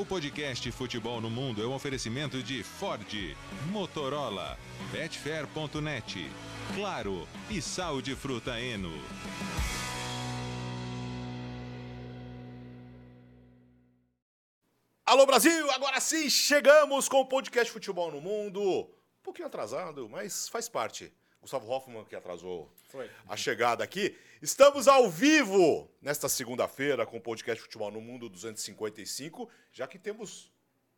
O podcast Futebol no Mundo é um oferecimento de Ford, Motorola, Betfair.net, Claro e Sal de Fruta Eno. Alô Brasil, agora sim chegamos com o podcast Futebol no Mundo. Um pouquinho atrasado, mas faz parte. Gustavo Hoffman que atrasou Foi. a chegada aqui. Estamos ao vivo nesta segunda-feira com o podcast Futebol no Mundo 255, já que temos,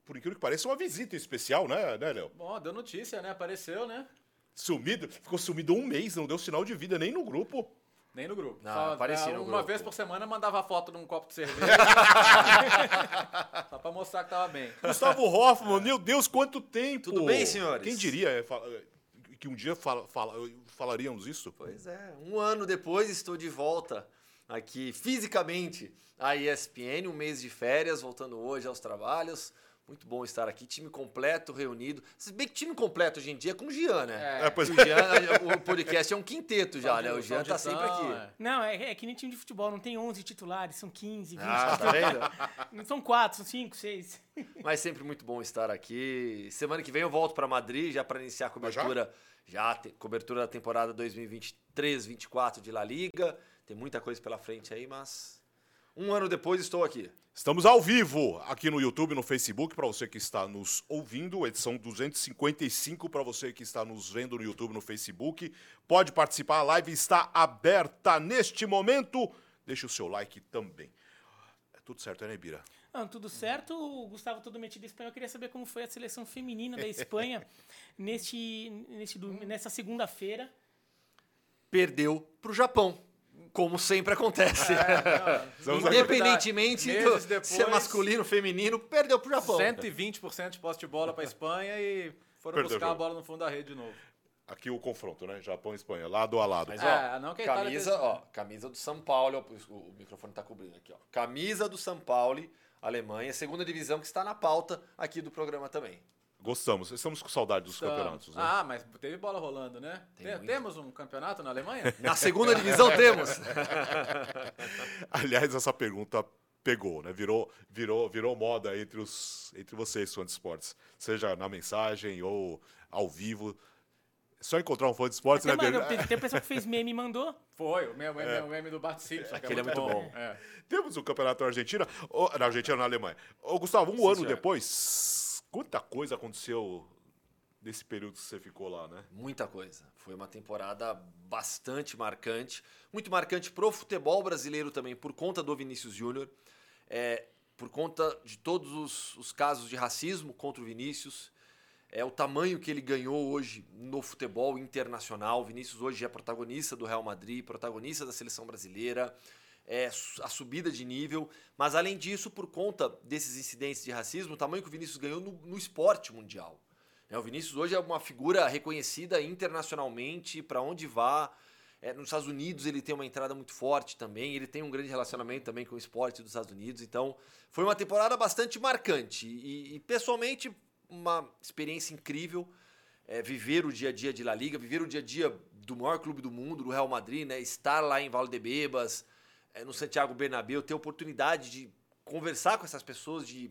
por incrível que pareça, uma visita especial, né, né, Léo? Bom, deu notícia, né? Apareceu, né? Sumido, ficou sumido um mês, não deu sinal de vida nem no grupo. Nem no grupo. Não, Só, aparecia é, no Uma grupo. vez por semana mandava foto num copo de cerveja. Só pra mostrar que tava bem. Gustavo Hoffman, meu Deus, quanto tempo! Tudo bem, senhores? Quem diria é, fala- que um dia fala- fala- falaríamos isso? Pois é, um ano depois estou de volta aqui fisicamente à ESPN, um mês de férias, voltando hoje aos trabalhos. Muito bom estar aqui, time completo, reunido. Se bem que time completo hoje em dia é com o Gian, né? É, pois O, Jean, o podcast é um quinteto já, né? O Jean tá sempre aqui. é. Não, é, é que nem time de futebol, não tem 11 titulares, são 15, 20. Ah, tá vendo? Não são 4, são 5, 6. Mas sempre muito bom estar aqui. Semana que vem eu volto para Madrid já para iniciar a cobertura, já, te- cobertura da temporada 2023-24 de La Liga. Tem muita coisa pela frente aí, mas um ano depois estou aqui. Estamos ao vivo aqui no YouTube, no Facebook, para você que está nos ouvindo, edição 255 para você que está nos vendo no YouTube, no Facebook. Pode participar, a live está aberta neste momento. Deixe o seu like também. É tudo certo, né, Bira? Não, tudo certo. O Gustavo todo metido em Espanha. Eu queria saber como foi a seleção feminina da Espanha neste, neste, nessa segunda-feira. Perdeu pro Japão. Como sempre acontece. Estamos Independentemente do, depois- se é masculino ou feminino, perdeu pro Japão. 120% de posse de bola pra Espanha e foram Perdeu o buscar a bola no fundo da rede de novo. Aqui o confronto, né? Japão e Espanha, lado a lado. Mas, É, ó, não que a Itália camisa, ó, camisa do São Paulo, ó, o, o microfone tá cobrindo aqui, ó. Camisa do São Paulo, Alemanha, segunda divisão que está na pauta aqui do programa também. Gostamos. Estamos com saudade dos Estamos. campeonatos, né? Ah, mas teve bola rolando, né? Tem Tem- temos um campeonato na Alemanha? Na segunda divisão temos. Aliás, essa pergunta pegou, né? Virou, virou, virou moda entre, os, entre vocês, fãs de esportes. Seja na mensagem ou ao vivo. É só encontrar um fã de esportes, Tem, né, Bira? tem, tem pessoa que fez meme e mandou. Foi, o meme, o meme do Bart Simpson. que Aquele é muito bom. É. Temos o campeonato na Argentina, ô, na Argentina na Alemanha. Ô, Gustavo, um ano senhor. depois, quanta coisa aconteceu nesse período que você ficou lá, né? Muita coisa. Foi uma temporada bastante marcante. Muito marcante pro futebol brasileiro também, por conta do Vinícius Júnior. É, por conta de todos os, os casos de racismo contra o Vinícius. É o tamanho que ele ganhou hoje no futebol internacional. O Vinícius hoje é protagonista do Real Madrid, protagonista da seleção brasileira. É a subida de nível. Mas além disso, por conta desses incidentes de racismo, o tamanho que o Vinícius ganhou no, no esporte mundial. É, o Vinícius hoje é uma figura reconhecida internacionalmente, para onde vá. É, nos Estados Unidos ele tem uma entrada muito forte também, ele tem um grande relacionamento também com o esporte dos Estados Unidos, então foi uma temporada bastante marcante e, e, pessoalmente uma experiência incrível é, viver o dia a dia de La Liga, viver o dia a dia do maior clube do mundo, do Real Madrid, né, estar lá em Valdebebas, é, no Santiago Bernabéu, ter a oportunidade de conversar com essas pessoas, de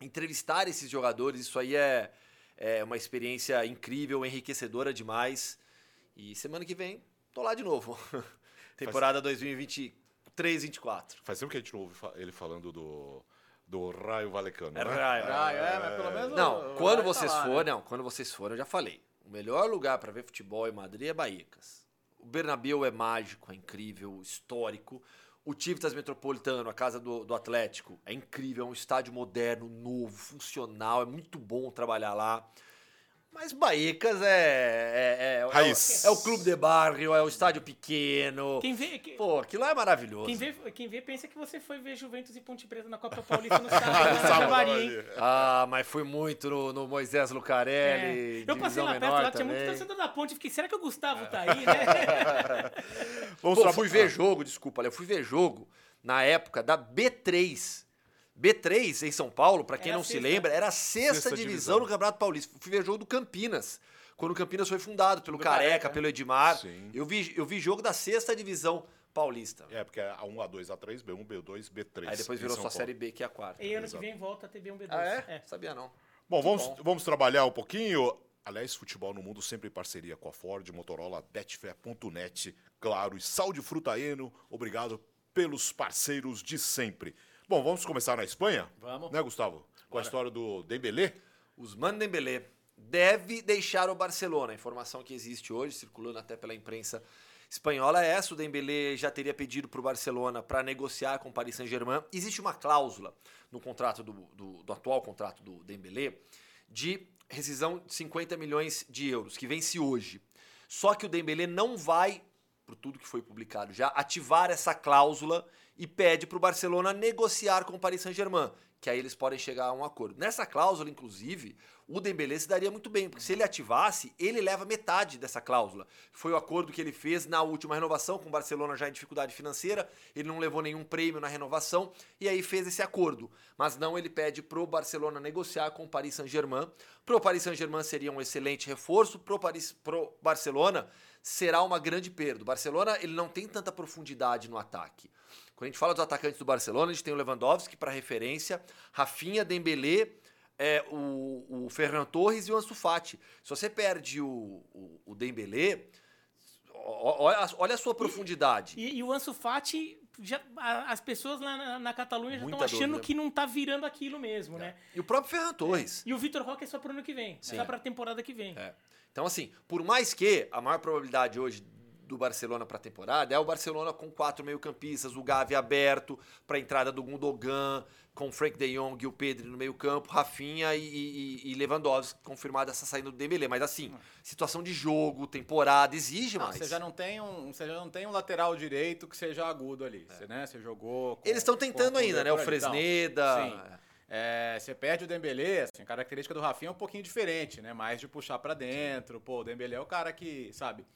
entrevistar esses jogadores, isso aí é, é uma experiência incrível, enriquecedora demais. E semana que vem, tô lá de novo. Temporada 2023-24. Faz tempo que a gente não ouve ele falando do, do Raio Valecano, É né? raio. Ah, é, mas pelo menos. Não, o- o quando Rai tá vocês lá, forem, né? não, quando vocês forem, eu já falei. O melhor lugar para ver futebol em Madrid é Baecas. O Bernabéu é mágico, é incrível, histórico. O Civitas Metropolitano, a casa do, do Atlético, é incrível, é um estádio moderno, novo, funcional, é muito bom trabalhar lá. Mas Baecas é, é, é, é, Raiz. o, é o clube de barrio, é o estádio pequeno. Quem vê, que- Pô, aquilo lá é maravilhoso. quem, vê, quem vê pensa que você foi ver Juventus e Ponte Preta na Copa Paulista no sábado. No sábado, hein? Ah, mas foi muito no, no Moisés Lucarelli. É. Eu passei lá perto, lá tinha muito torcedor da Ponte. Fiquei, será que o Gustavo tá aí, né? Vamos Pô, fui ver jogo, desculpa, eu fui ver jogo na época da B3. B3 em São Paulo, pra quem Era não se lembra, era a sexta, Sexta divisão, divisão. no Campeonato Paulista. Fui ver jogo do Campinas. Quando o Campinas foi fundado pelo Do Careca, Careca. pelo Edmar. Sim. Eu vi, eu vi jogo da sexta divisão Paulista. É, porque é A1, A2, A3, B1, B2, B3. Aí depois virou Paulo. Série B, que é a quarta. E ano Exato. que vem volta a TV 1B2. Ah, é? Sabia não. Bom, vamos, bom. vamos trabalhar um pouquinho. Aliás, futebol no mundo sempre em parceria com a Ford, Motorola, Betfair.net, claro, e Sal de Frutaeno. Obrigado pelos parceiros de sempre. Bom, vamos começar na Espanha? Vamos. Né, Gustavo? Com a história do Dembélé. Usman Dembélé deve deixar o Barcelona. A informação que existe hoje, circulando até pela imprensa espanhola, é essa. O Dembélé já teria pedido para o Barcelona para negociar com o Paris Saint-Germain. Existe uma cláusula no contrato do, do- do atual contrato do Dembélé de rescisão de 50 milhões de euros, que vence hoje. Só que o Dembélé não vai, por tudo que foi publicado já, ativar essa cláusula e pede para o Barcelona negociar com o Paris Saint-Germain, que aí eles podem chegar a um acordo. Nessa cláusula, inclusive, o Dembélé se daria muito bem, porque se ele ativasse, ele leva metade dessa cláusula. Foi o acordo que ele fez na última renovação, com o Barcelona já em dificuldade financeira, ele não levou nenhum prêmio na renovação, e aí fez esse acordo. Mas não, ele pede pro Barcelona negociar com o Paris Saint-Germain. Pro Paris Saint-Germain seria um excelente reforço, pro, Paris, pro Barcelona será uma grande perda. O Barcelona ele não tem tanta profundidade no ataque. Quando a gente fala dos atacantes do Barcelona, a gente tem o Lewandowski para referência, Rafinha, Dembélé, é, o, o Ferran Torres e o Ansu Fati. Se você perde o, o, o Dembélé, olha, a- olha a sua profundidade. E, e o Ansu Fati, já, a- as pessoas lá na, na Catalunha já estão achando que não tá virando aquilo mesmo, né? E o próprio Ferran Torres. E o Vitor Roque é só pro ano que vem, Sim. só pra temporada que vem. É. Então, assim, por mais que a maior probabilidade hoje do Barcelona para a temporada é o Barcelona com quatro meio-campistas, o Gavi aberto para a entrada do Gundogan, com o Frank de Jong e o Pedro no meio-campo, Rafinha e, e, e Lewandowski, confirmada essa saída do Dembélé. Mas assim, situação de jogo, temporada, exige Não, mais. você já não tem um, você já não tem um lateral direito que seja agudo ali. Você, né, você jogou. com- Eles estão tentando com ainda, né? O ali. Então, Fresneda. sim. É, você perde o Dembélé, assim, a característica do Rafinha é um pouquinho diferente, né? Mais de puxar pra dentro. Pô, o Dembélé é o cara que, sabe,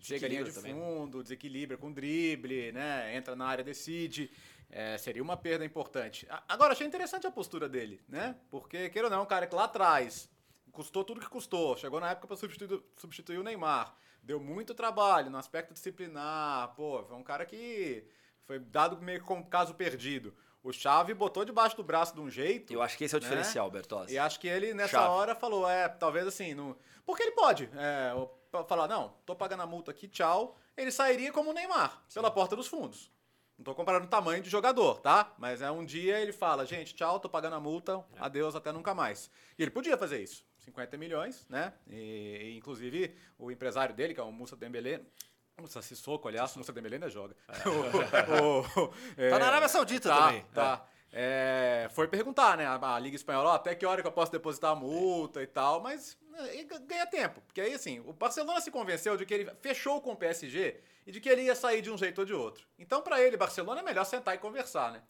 chega linha de Desequilibra também. fundo, desequilibra com drible, né? Entra na área, decide. É, seria uma perda importante. Agora, achei interessante a postura dele, né? Porque, queira ou não, é um cara que lá atrás custou tudo que custou. Chegou na época para substituir, substituir o Neymar. Deu muito trabalho no aspecto disciplinar. Pô, foi um cara que foi dado meio como caso perdido. O Xavi botou debaixo do braço de um jeito. Eu acho que esse é o né? diferencial, Bertozzi. E acho que ele, nessa Chave. hora, falou, é, talvez assim, no... porque ele pode é, falar, não, tô pagando a multa aqui, tchau. Ele sairia como o Neymar, pela porta dos fundos. Não tô comparando o tamanho de jogador, tá? Mas é um dia ele fala, gente, tchau, tô pagando a multa, adeus, até nunca mais. E ele podia fazer isso. 50 milhões, né? E, e, inclusive, o empresário dele, que é o Musa Dembélé, Musa Sissoko, aliás, Musa Dembélé ainda joga. O- o- Tá na Arábia Saudita tá, também. Tá. É, foi perguntar, né? A, a Liga Espanhola, ó, até que hora que eu posso depositar a multa e tal, mas é, e ganha tempo. Porque aí, assim, o Barcelona se convenceu de que ele fechou com o PSG e de que ele ia sair de um jeito ou de outro. Então, pra ele, Barcelona é melhor sentar e conversar, né?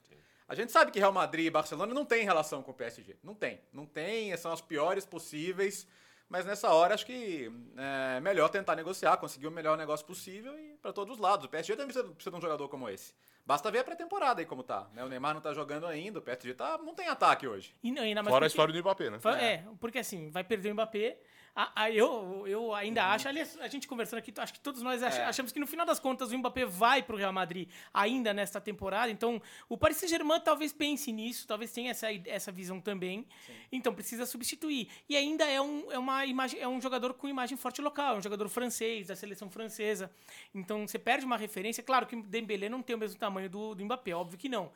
A gente sabe que Real Madrid e Barcelona não tem relação com o PSG. Não tem. Não tem, são as piores possíveis. Mas nessa hora, acho que é melhor tentar negociar, conseguir o melhor negócio possível e para todos os lados. O PSG também precisa, precisa de um jogador como esse. Basta ver a pré-temporada aí como tá. Né? O Neymar não tá jogando ainda, o PSG tá, não tem ataque hoje. E não, ainda mais Fora a porque- história do Mbappé, né? É, porque assim, vai perder o Mbappé. A- a- eu, eu ainda acho, aliás, a gente conversando aqui, acho que todos nós ach- É. achamos que no final das contas o Mbappé vai pro Real Madrid ainda nesta temporada. Então, o Paris Saint-Germain talvez pense nisso, talvez tenha essa, essa visão também. Então, precisa substituir. E ainda é um, é, uma imagem, é um jogador com imagem forte local, é um jogador francês, da seleção francesa. Então, você perde uma referência. Claro que o Dembélé não tem o mesmo tamanho do, do Mbappé, óbvio que não.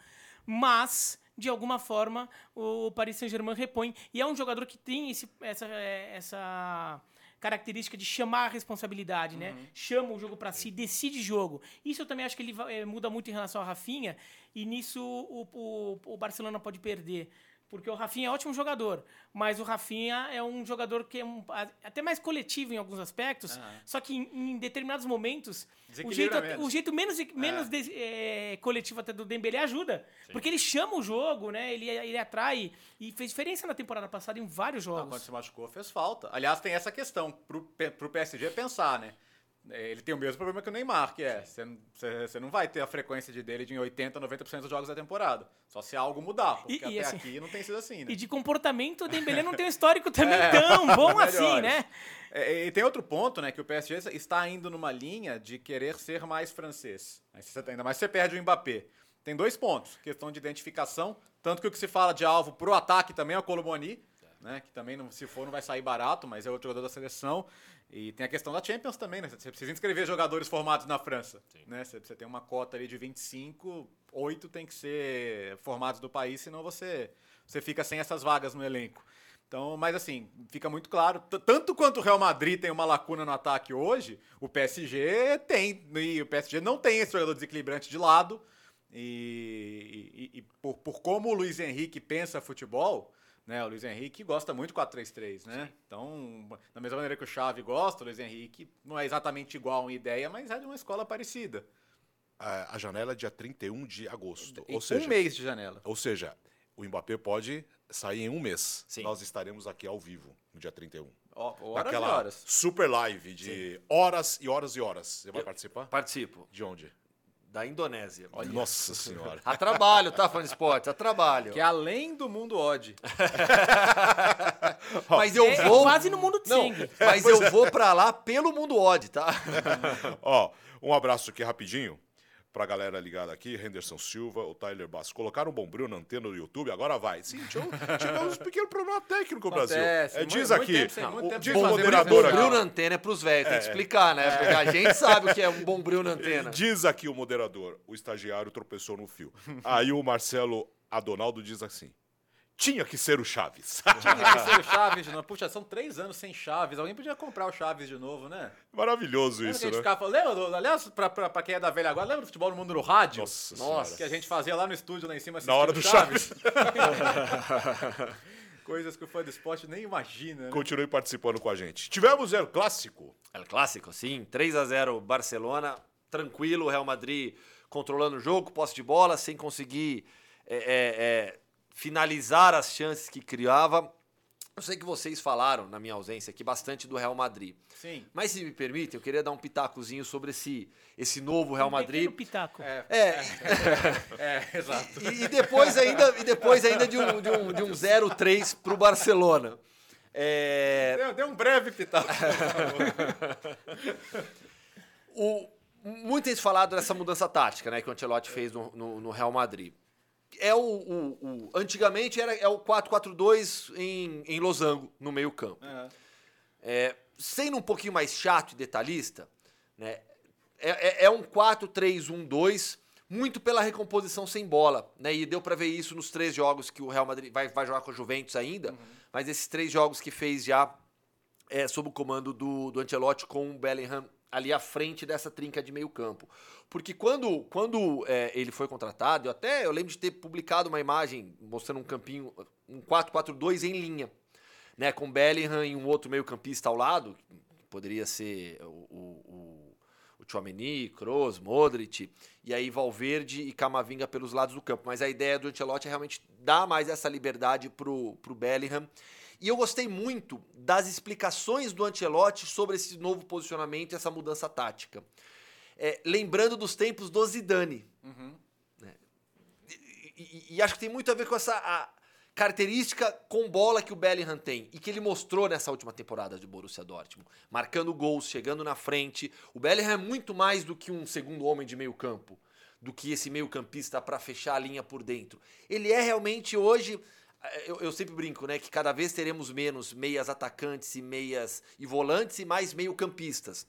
Mas, de alguma forma, o Paris Saint-Germain repõe. E é um jogador que tem esse, essa, é, essa característica de chamar a responsabilidade, né? Chama o jogo pra si, decide jogo. Isso eu também acho que ele eh, muda muito em relação ao Rafinha. E nisso o, o, o Barcelona pode perder. Porque o Rafinha é ótimo jogador, mas o Rafinha é um jogador que é um- até mais coletivo em alguns aspectos, só que em, em determinados momentos, o jeito, menos. o jeito menos, menos des- eh, coletivo até do Dembélé ajuda. Porque ele chama o jogo, né? Ele, ele atrai e fez diferença na temporada passada em vários Ah, jogos. quando se machucou, fez falta. Aliás, tem essa questão pro, P- pro PSG pensar, né? É, Ele tem o mesmo problema que o Neymar, que é, você não- vai ter a frequência de dele de em 80, 90% dos jogos da temporada. Só se algo mudar, porque E- e até assim- aqui não tem sido assim, né? E de comportamento, o Dembélé não tem um histórico também É, tão bom assim, né? É, e tem outro ponto, né? Que o PSG está indo numa linha de querer ser mais francês. Você- Ainda mais se você perde o Mbappé. Tem dois pontos. Questão de identificação. Tanto que o que se fala de alvo pro ataque também é o Colomoni. Né, que também, não, se for, não vai sair barato, mas é outro jogador da seleção. E tem a questão da Champions também, né? Você precisa inscrever jogadores formados na França. Né? Você, você tem uma cota ali de 25, 8 tem que ser formados do país, senão você, você fica sem essas vagas no elenco. Então, mas assim, fica muito claro, tanto quanto o Real Madrid tem uma lacuna no ataque hoje, o PSG tem, e o PSG não tem esse jogador desequilibrante de lado, e, e- e por, por como o Luiz Henrique pensa futebol, né, o Luiz Henrique gosta muito do 4-3-3, né? Então, da mesma maneira que o Xavi gosta, o Luiz Henrique não é exatamente igual em ideia, mas é de uma escola parecida. A, a janela é dia 31 de agosto. Em Ou seja, um mês de janela. ou seja, o Mbappé pode sair em um mês. Sim. Nós estaremos aqui ao vivo no dia 31. Ó, horas Naquela e horas. super live de horas e horas e horas. Você vai participar? Participo. De onde? Da Indonésia. Nossa senhora. A trabalho, tá, fã de esporte? A trabalho. Que é além do mundo odd. Mas eu É, é vou. quase no mundo sangue. mas eu vou pra lá pelo mundo odd, tá? Ó, um abraço aqui rapidinho pra galera ligada aqui, Henderson Silva, o Tyler Bass. Colocaram um bombril na antena do YouTube, agora vai. Sim, tivemos um pequeno problema técnico Brasil. Acontece, É, diz muito aqui, tempo muito o, diz o moderador presencial. Bombril aqui. na antena é pros velhos, tem que explicar, né? Porque a gente sabe o que é um bombril na antena. Diz aqui o moderador, o estagiário tropeçou no fio. Aí o Marcelo Adonaldo diz assim: tinha que ser o Chaves. Tinha que ser o Chaves de novo. Puxa, são três anos sem Chaves. Alguém podia comprar o Chaves de novo, né? Maravilhoso Lembra que isso, a gente né? ficava falando, lembra, do, aliás, pra, pra, pra quem é da velha agora, lembra do futebol no mundo no rádio? Nossa, Nossa. Que a gente fazia lá no estúdio, lá em cima, Na hora do assistindo Coisas que o fã do esporte nem imagina, né? Continue participando com a gente. Tivemos o clássico. É o clássico, sim. 3 a 0 Barcelona, tranquilo, Real Madrid controlando o jogo, posse de bola, sem conseguir é, é, é, finalizar as chances que criava. Eu sei que vocês falaram, na minha ausência aqui, bastante do Real Madrid. Sim. Mas se me permitem, eu queria dar um pitacozinho sobre esse, esse novo Real Um pequeno Madrid. pitaco. É, É, é, exato. e, e depois ainda, e depois ainda de um, de um, de um 0-3 pro Barcelona. É, Deu, deu um breve pitaco. O, muito tem se falado dessa mudança tática, né, que o Ancelotti fez no, no- no Real Madrid. É o, o- o- antigamente era é o 4-4-2 em, em losango, no meio campo. É. É, sendo um pouquinho mais chato e detalhista, né, é, é- é um 4-3-1-2, muito pela recomposição sem bola. Né, e deu para ver isso nos três jogos que o Real Madrid vai, vai jogar com a Juventus ainda, mas esses três jogos que fez já é, sob o comando do, do Ancelotti com o Bellingham ali à frente dessa trinca de meio campo. Porque quando, quando é, ele foi contratado, eu até eu lembro de ter publicado uma imagem mostrando um campinho, um 4-4-2 em linha, né, com Bellingham e um outro meio campista ao lado, poderia ser o, o, o, Tchouameni, Kroos, Modric, e aí Valverde e Camavinga pelos lados do campo. Mas a ideia do Ancelotti é realmente dar mais essa liberdade pro, pro Bellingham. E eu gostei muito das explicações do Ancelotti sobre esse novo posicionamento e essa mudança tática. É, lembrando dos tempos do Zidane. né? E, e- e acho que tem muito a ver com essa característica com bola que o Bellingham tem e que ele mostrou nessa última temporada de Borussia Dortmund, marcando gols, chegando na frente. O Bellingham é muito mais do que um segundo homem de meio campo, do que esse meio campista para fechar a linha por dentro. Ele é realmente hoje eu, eu sempre brinco, né, que cada vez teremos menos meias atacantes e meias e volantes e mais meio campistas.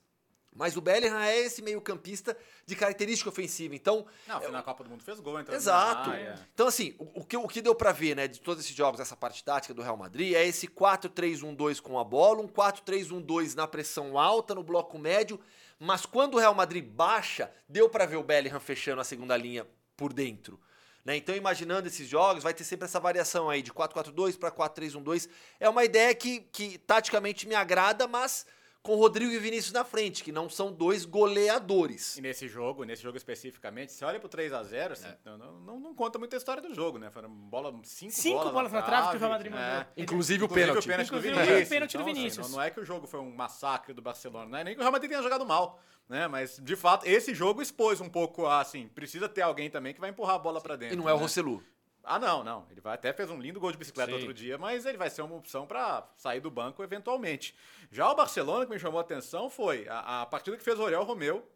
Mas o Bellingham é esse meio campista de característica ofensiva. Então, Não, na Copa do Mundo fez gol, então. Exato. Ah, é. Então, assim, o, o que, o que deu pra ver, né, de todos esses jogos, essa parte tática do Real Madrid, é esse 4-3-1-2 com a bola, um 4-3-1-2 na pressão alta, no bloco médio, mas quando o Real Madrid baixa, deu pra ver o Bellingham fechando a segunda linha por dentro. Né? Então, imaginando esses jogos, vai ter sempre essa variação aí de 4-4-2 para 4-3-1-2. É uma ideia que, que taticamente me agrada, mas com Rodrigo e Vinícius na frente, que não são dois goleadores. E nesse jogo, nesse jogo especificamente, você olha pro 3x0, assim, É. não, não- não, não conta muita história do jogo, né? Foram bola, cinco, Cinco bolas, bolas na trave que o Real Madrid é. mandou. Inclusive o Inclusive pênalti. o pênalti do Inclusive o Vinícius. pênalti do Então, assim, Vinícius. não, não é que o jogo foi um massacre do Barcelona, não é nem que o Real Madrid tenha jogado mal, né? Mas, de fato, esse jogo expôs um pouco, a, assim, precisa ter alguém também que vai empurrar a bola pra dentro. E não é o né? Rossellu. Ah, não, não. Ele vai, até fez um lindo gol de bicicleta Sim. outro dia, mas ele vai ser uma opção para sair do banco eventualmente. Já o Barcelona, que me chamou a atenção, foi a, a partida que fez o Oriol Romeu,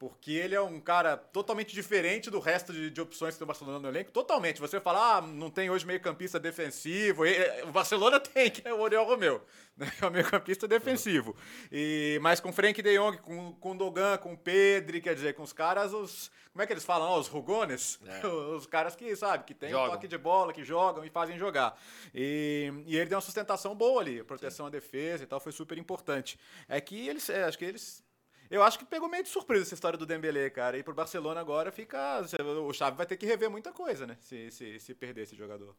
porque ele é um cara totalmente diferente do resto de, de opções que tem o Barcelona no elenco. Totalmente. Você fala, ah, não tem hoje meio-campista defensivo. E, o Barcelona tem, que é o Oriol Romeu. né? É o meio-campista defensivo. E, mas com Frank de Jong, com, com Dogan, com Pedri, quer dizer, com os caras, os. Como é que eles falam? ó, os rugones? É. Os caras que, sabe, que tem Jogam. toque de bola, que jogam e fazem jogar. E, e ele deu uma sustentação boa ali, proteção à defesa e tal, foi super importante. É que eles, é, acho que eles. Eu acho que pegou meio de surpresa essa história do Dembélé, cara. E pro Barcelona agora fica. O Xavi vai ter que rever muita coisa, né? Se, se, se perder esse jogador.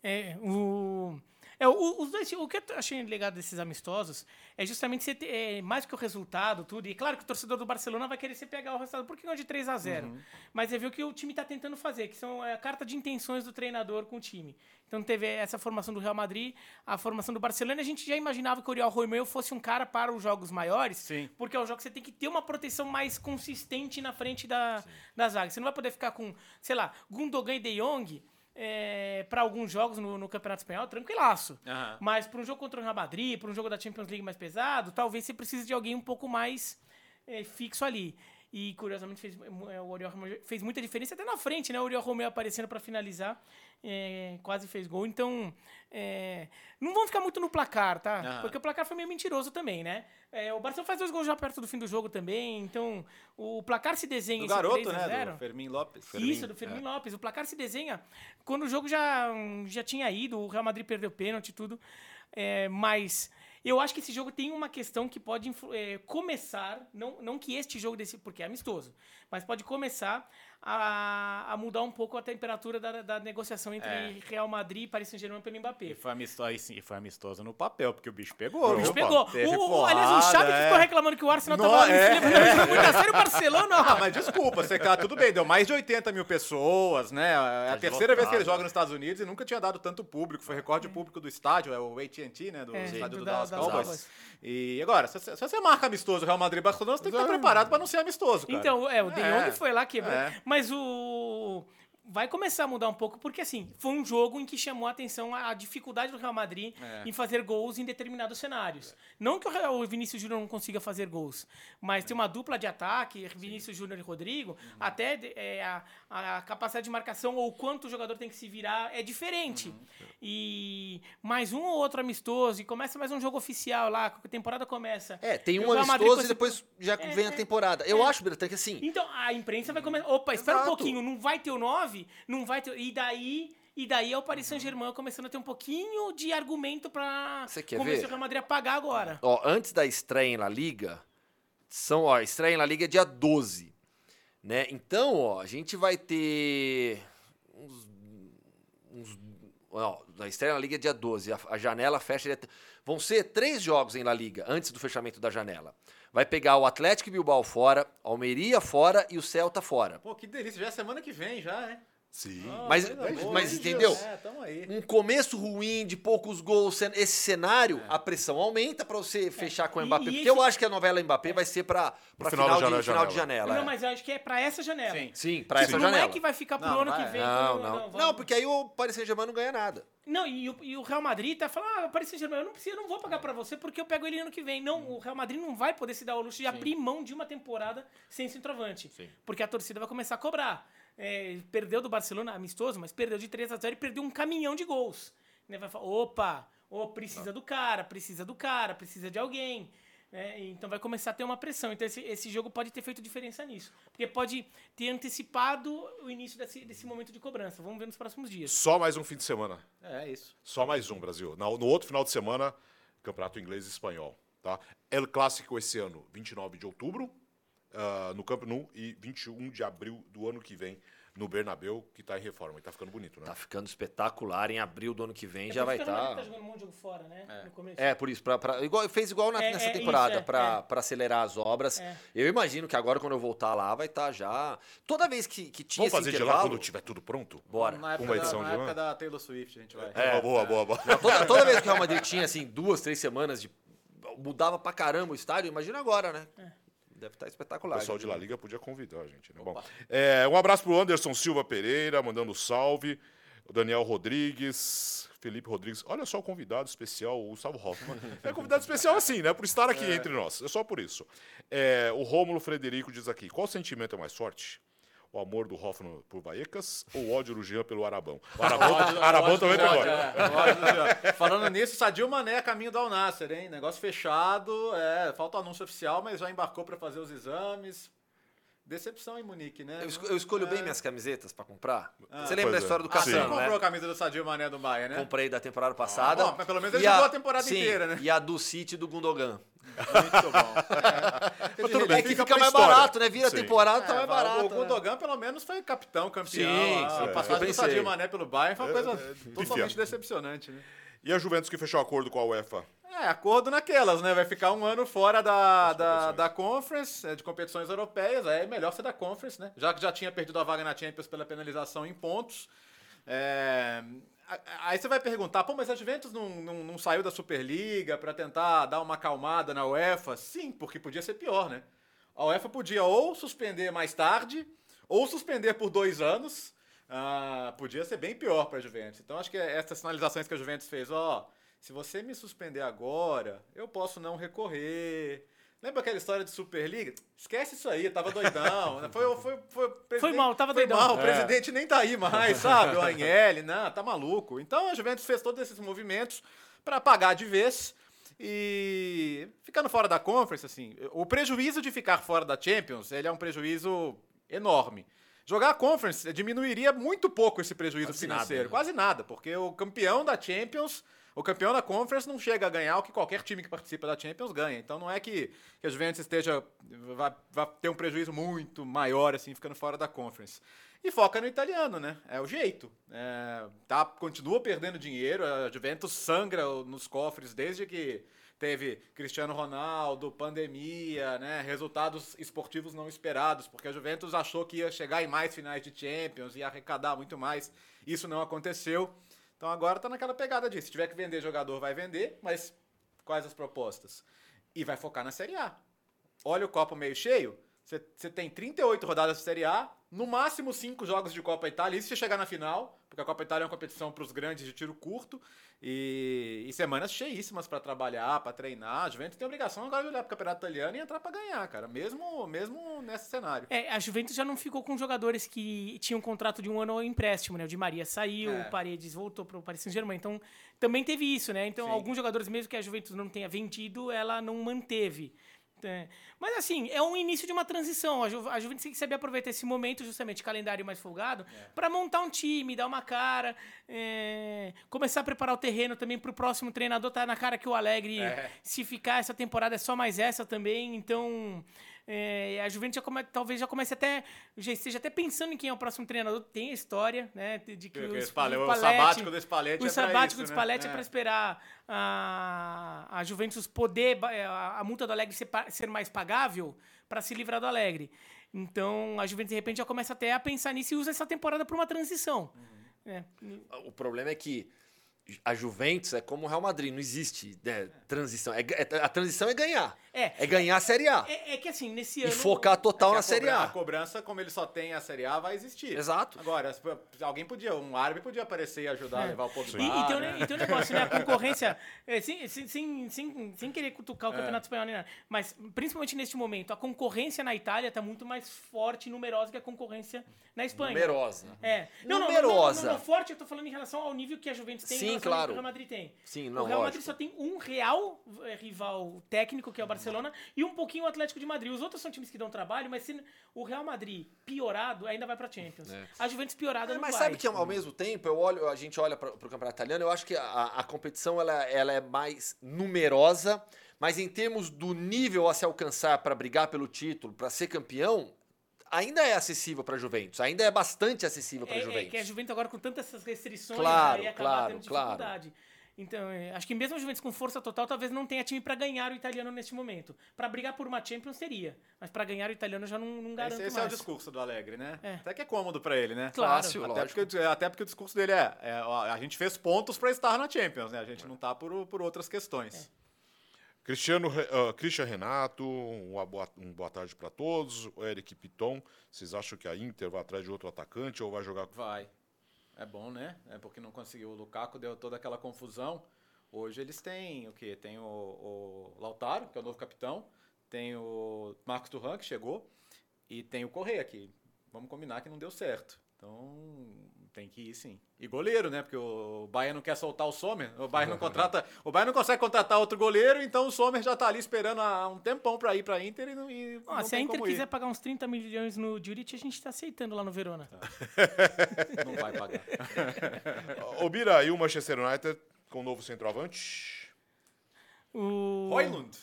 É, o, é, o, os dois, o que eu achei legal desses amistosos é justamente você ter, é, mais que o resultado, tudo. E claro que o torcedor do Barcelona vai querer se pegar o resultado, porque não de 3 a 0 Mas é ver o que o time está tentando fazer, que são é, a carta de intenções do treinador com o time. Então teve essa formação do Real Madrid, a formação do Barcelona. A gente já imaginava que o Oriol Romeu fosse um cara para os jogos maiores, Sim. porque é o jogo que você tem que ter uma proteção mais consistente na frente da, da zaga. Você não vai poder ficar com, sei lá, Gundogan e De Jong para alguns jogos no, no Campeonato Espanhol, tranquilaço. Aham. Mas para um jogo contra o Real Madrid, para um jogo da Champions League mais pesado, talvez você precise de alguém um pouco mais eh, fixo ali. E curiosamente fez, eh, o Oriol fez muita diferença até na frente, né? O Oriol Romeu aparecendo para finalizar, eh, quase fez gol. Então, eh, não vão ficar muito no placar, tá? Aham. Porque o placar foi meio mentiroso também, né? Eh, o Barcelona faz dois gols já perto do fim do jogo também, então o placar se desenha Do esse garoto, 3 a né? 0. Do Fermin Lopes. Isso, do Firmino Lopes. O placar se desenha quando o jogo já, já tinha ido, o Real Madrid perdeu pênalti e tudo. É, mas eu acho que esse jogo tem uma questão que pode é, começar, não, não que este jogo desse, porque é amistoso, mas pode começar a, a mudar um pouco a temperatura da, da negociação entre É. Real Madrid e Paris Saint-Germain pelo E Mbappé. foi, amistoso, sim, foi amistoso no papel, porque o bicho pegou. O viu? bicho pegou. O, o- aliás, o Xavi que é. ficou reclamando que o Arsenal Não, tava é, levando muito a sério o Barcelona. Ah, mas desculpa, você tá tudo bem, deu mais de 80 mil pessoas, né? É a de terceira vez que ele lotado, joga nos Estados Unidos e nunca tinha dado tanto público. Foi recorde público do estádio, é o AT&T, né? Do É, estádio do do da- Dallas das Cowboys. E agora, se, se você marca amistoso Real Madrid e Barcelona, você tem que estar preparado pra não ser amistoso, cara. Então, é, o De Jong É, foi lá quebrou. Mas o. Vai começar a mudar um pouco, porque assim, foi um jogo em que chamou a atenção a dificuldade do Real Madrid É. em fazer gols em determinados cenários. Não que o Vinícius Júnior não consiga fazer gols, mas tem uma dupla de ataque, Vinícius Júnior e Rodrigo, Uhum. até é, a, a capacidade de marcação ou quanto o jogador tem que se virar é diferente. Uhum. E mais um ou outro amistoso, e começa mais um jogo oficial lá, a temporada começa. É, tem um o Real Madrid amistoso e depois já É, vem a é, temporada. Eu é. acho, Bertan, que assim. Então, a imprensa vai começar. Opa, espera um Exato. pouquinho, não vai ter o 9? Não vai ter. E daí. E daí é o Paris Saint-Germain começando a ter um pouquinho de argumento convencer ver? o Real Madrid a pagar agora. Ó, antes da estreia La Liga, são, ó, a estreia La Liga é dia 12, né? Então, ó, a gente vai ter uns, uns ó, a estreia na Liga é dia 12, a, a janela fecha dia, vão ser três jogos em La Liga antes do fechamento da janela. Vai pegar o Atlético Bilbao fora, Almeria fora e o Celta fora. Pô, que delícia, já é semana que vem, já, né? Sim. Mas- coisa mas- mas hein, entendeu? É, tamo aí. Um começo ruim, de poucos gols, esse cenário, a pressão aumenta pra você fechar com o E- Mbappé. e porque esse- eu acho que a novela Mbappé vai ser pra, pra final final, da de, janela- final de janela. não, é. mas eu acho que é pra essa janela. Sim. Sim, pra Tipo, essa não janela. é que vai ficar pro Não, ano vai, que vem. Não, não. vamos- Não, porque aí o Paris Saint-Germain não ganha nada. Não, e o, e o Real Madrid tá falando, ah, o Paris Saint-Germain, eu não preciso, eu não vou pagar pra você porque eu pego ele ano que vem. Não, o Real Madrid não vai poder se dar o luxo de abrir mão de uma temporada sem centroavante. Porque a torcida vai começar a cobrar. É, perdeu do Barcelona, amistoso, mas perdeu de 3 a 0 e perdeu um caminhão de gols. Né, Vai falar, opa, ô, precisa do cara, precisa do cara, precisa de alguém. né? Então vai começar a ter uma pressão. Então esse, esse jogo pode ter feito diferença nisso. Porque pode ter antecipado o início desse, desse momento de cobrança. Vamos ver nos próximos dias. Só mais um fim de semana. É isso. Só mais um, Brasil. Na- No outro final de semana, Campeonato Inglês e Espanhol. Tá? El Clássico esse ano, 29 de outubro, ah, no Camp Nou, e 21 de abril do ano que vem, no Bernabéu, que tá em reforma. E tá ficando bonito, né? Tá ficando espetacular. Em abril do ano que vem É já vai estar. Madrid tá jogando um monte de jogo fora, né? No começo. É, por isso, pra, pra- igual, fez igual na- É, nessa é temporada, é, pra é. acelerar as obras. É. Eu imagino que agora, quando eu voltar lá, vai estar já. Toda vez que, que tinha Vamos fazer esse de lá quando tiver tudo pronto? Bora. Na época, Uma edição da, de na lá? época da Taylor Swift, a gente vai. É, boa, boa, boa. Não, toda, toda vez que o Real Madrid tinha, assim, duas, três semanas de. Mudava pra caramba o estádio, imagina agora, né? Deve estar O espetacular. pessoal de La Liga podia convidar a gente, né? Bom, é, um abraço pro Anderson Silva Pereira, mandando salve. O Daniel Rodrigues, Felipe Rodrigues. Olha só o convidado especial, o Gustavo Hoffman. É convidado especial assim, né? Por estar aqui entre nós. É só por isso. É, o Rômulo Frederico diz aqui: qual sentimento é mais forte? O amor do Hoffman por Baecas ou o ódio do Jean pelo Arabão? O Arabão, Arabão também pegou. é. Falando nisso, Sadio Mané a caminho do Al Nasser, hein? Negócio fechado, é, falta o anúncio oficial, mas já embarcou para fazer os exames. Decepção em Munique, né? Eu, esco- eu escolho bem minhas camisetas pra comprar. Você lembra da é. história do Ah, você Cassano, comprou né? a camisa do Sadio Mané do Bahia, né? Comprei da temporada passada. bom, mas pelo menos ele jogou a temporada sim, inteira, né? E a do City do Gundogan. Muito bom. Bem, É que fica fica mais história. barato, né? Vira a Sim. temporada, tá É, mais barato. O né? Gundogan, pelo menos, foi capitão, campeão. Sim, sim, a passagem do. Sadio Mané pelo Bayern foi uma coisa é, totalmente pifiado. decepcionante, né? E a Juventus que fechou acordo com a UEFA? É, acordo naquelas, né? Vai ficar um ano fora da, da, da Conference, é, de competições europeias. Aí é melhor ser da Conference, né? Já que já tinha perdido a vaga na Champions pela penalização em pontos. É, Aí você vai perguntar, pô, mas a Juventus não, não, não saiu da Superliga para tentar dar uma acalmada na UEFA? Sim, porque podia ser pior, né? A UEFA podia ou suspender mais tarde, ou suspender por dois anos. Ah, podia ser bem pior para a Juventus. Então acho que essas sinalizações que a Juventus fez, ó, se você me suspender agora, eu posso não recorrer. Lembra aquela história de Superliga? Esquece isso aí, tava doidão. né? Foi, foi, foi, presidente- mal, tava foi doidão. mal, o É. presidente nem tá aí mais, sabe? O Agnelli, não, tá maluco. Então a Juventus fez todos esses movimentos para pagar de vez e ficando fora da Conference, assim, o prejuízo de ficar fora da Champions, ele é um prejuízo enorme. Jogar a Conference diminuiria muito pouco esse prejuízo Quase nada, financeiro, né? quase nada, porque o campeão da Champions, o campeão da Conference não chega a ganhar o que qualquer time que participa da Champions ganha. Então não é que, que a Juventus esteja vai, vai ter um prejuízo muito maior assim ficando fora da Conference. E foca no italiano, né? É o jeito. É, tá, continua perdendo dinheiro, a Juventus sangra nos cofres desde que teve Cristiano Ronaldo, pandemia, né? Resultados esportivos não esperados, porque a Juventus achou que ia chegar em mais finais de Champions, ia arrecadar muito mais. Isso não aconteceu. Então agora tá naquela pegada de se tiver que vender jogador, vai vender, mas quais as propostas? E vai focar na Série A. Olha o copo meio cheio, você tem 38 rodadas de Série A, no máximo 5 jogos de Copa Itália, isso se chegar na final, porque a Copa Itália é uma competição para os grandes de tiro curto, e, e semanas cheíssimas para trabalhar, para treinar. A Juventus tem a obrigação agora de olhar para o Campeonato Italiano e entrar para ganhar, cara, mesmo, mesmo nesse cenário. É, a Juventus já não ficou com jogadores que tinham um contrato de um ano empréstimo, né? O Di Maria saiu, É. o Paredes voltou para o Paris Saint-Germain. Então, também teve isso, né? Então, Sim. alguns jogadores, mesmo que a Juventus não tenha vendido, ela não manteve. É. Mas assim, é um início de uma transição. A, Ju, a Juventus tem que saber aproveitar esse momento, justamente, calendário mais folgado, para montar um time, dar uma cara, é, começar a preparar o terreno também para o próximo treinador. Tá na cara que o Alegre, É. se ficar essa temporada, é só mais essa também. Então, é, a Juventus já come- talvez já comece até, já esteja até pensando em quem é o próximo treinador. Tem a história, né? De que Porque o, Spalletti- sabático do Spalletti o é sabático isso, do né? Spalletti é, É. para esperar a, a Juventus poder, a, a multa do Alegre ser, ser mais pagável para se livrar do Alegre. Então a Juventus de repente já começa até a pensar nisso e usa essa temporada para uma transição. É. O problema é que a Juventus é como o Real Madrid, não existe né, transição. É, é- a transição é ganhar. É. ganhar a Série A. É, é que assim, nesse e ano. focar total É na a Série A. A cobrança, como ele só tem a Série A, vai existir. Exato. Agora, alguém podia, um árabe podia aparecer e ajudar a É. levar o Pogba. E, e, tem um, né? e tem um negócio, né? A concorrência, é, sem, sem, sem, sem, sem querer cutucar o É. Campeonato Espanhol, nem nada, mas principalmente neste momento, a concorrência na Itália está muito mais forte e numerosa que a concorrência na Espanha. Numerosa. É. Não, não, Numerosa. Não, não, não, forte eu tô falando em relação ao nível que a Juventus tem Sim, relação claro. que o Real Madrid tem. Sim, não, o Real lógico. Madrid só tem um real eh, rival técnico, que é o Barcelona, e um pouquinho o Atlético de Madrid. Os outros são times que dão trabalho, mas se o Real Madrid piorado, ainda vai pra Champions. A Juventus piorada É, não mas vai. sabe que ao mesmo tempo eu olho, a gente olha para o campeonato italiano, eu acho que a, a competição ela, ela é mais numerosa, mas em termos do nível a se alcançar para brigar pelo título, para ser campeão, ainda é acessível para Juventus, ainda é bastante acessível para É, Juventus. é que a Juventus agora com tantas essas restrições Claro, aí acaba claro, tendo claro. dificuldade. Então, é, acho que mesmo a Juventus com força total, talvez não tenha time pra ganhar o italiano neste momento. Pra brigar por uma Champions seria, mas pra ganhar o italiano já não, não garanto Esse, esse é o mais. discurso do Alegre, né? É. Até que é cômodo pra ele, né? Claro. Fácil, Até porque, até porque o discurso dele é, é, a gente fez pontos pra estar na Champions, né? A gente não tá por, por outras questões. Cristiano, ah, Christian Renato, uma boa, um boa tarde para todos. O Eric Piton, vocês acham que a Inter vai atrás de outro atacante ou vai jogar Vai. É bom, né? É porque não conseguiu. O Lukaku deu toda aquela confusão. Hoje eles têm o quê? Tem o, o Lautaro, que é o novo capitão. Tem o Marcos Turan, que chegou. E tem o Correia, que vamos combinar que não deu certo. Então tem que ir sim. E goleiro, né? Porque o Bayern não quer soltar o Sommer. O Bayern não contrata. O Bayern não consegue contratar outro goleiro, então o Sommer já tá ali esperando há um tempão pra ir pra Inter e não, e Ó, não se a Inter como ir. quiser pagar uns 30 milhões no Juric, a gente tá aceitando lá no Verona. Não vai pagar. Ô, Bira, e o Manchester United com o novo centroavante? O... Roylund.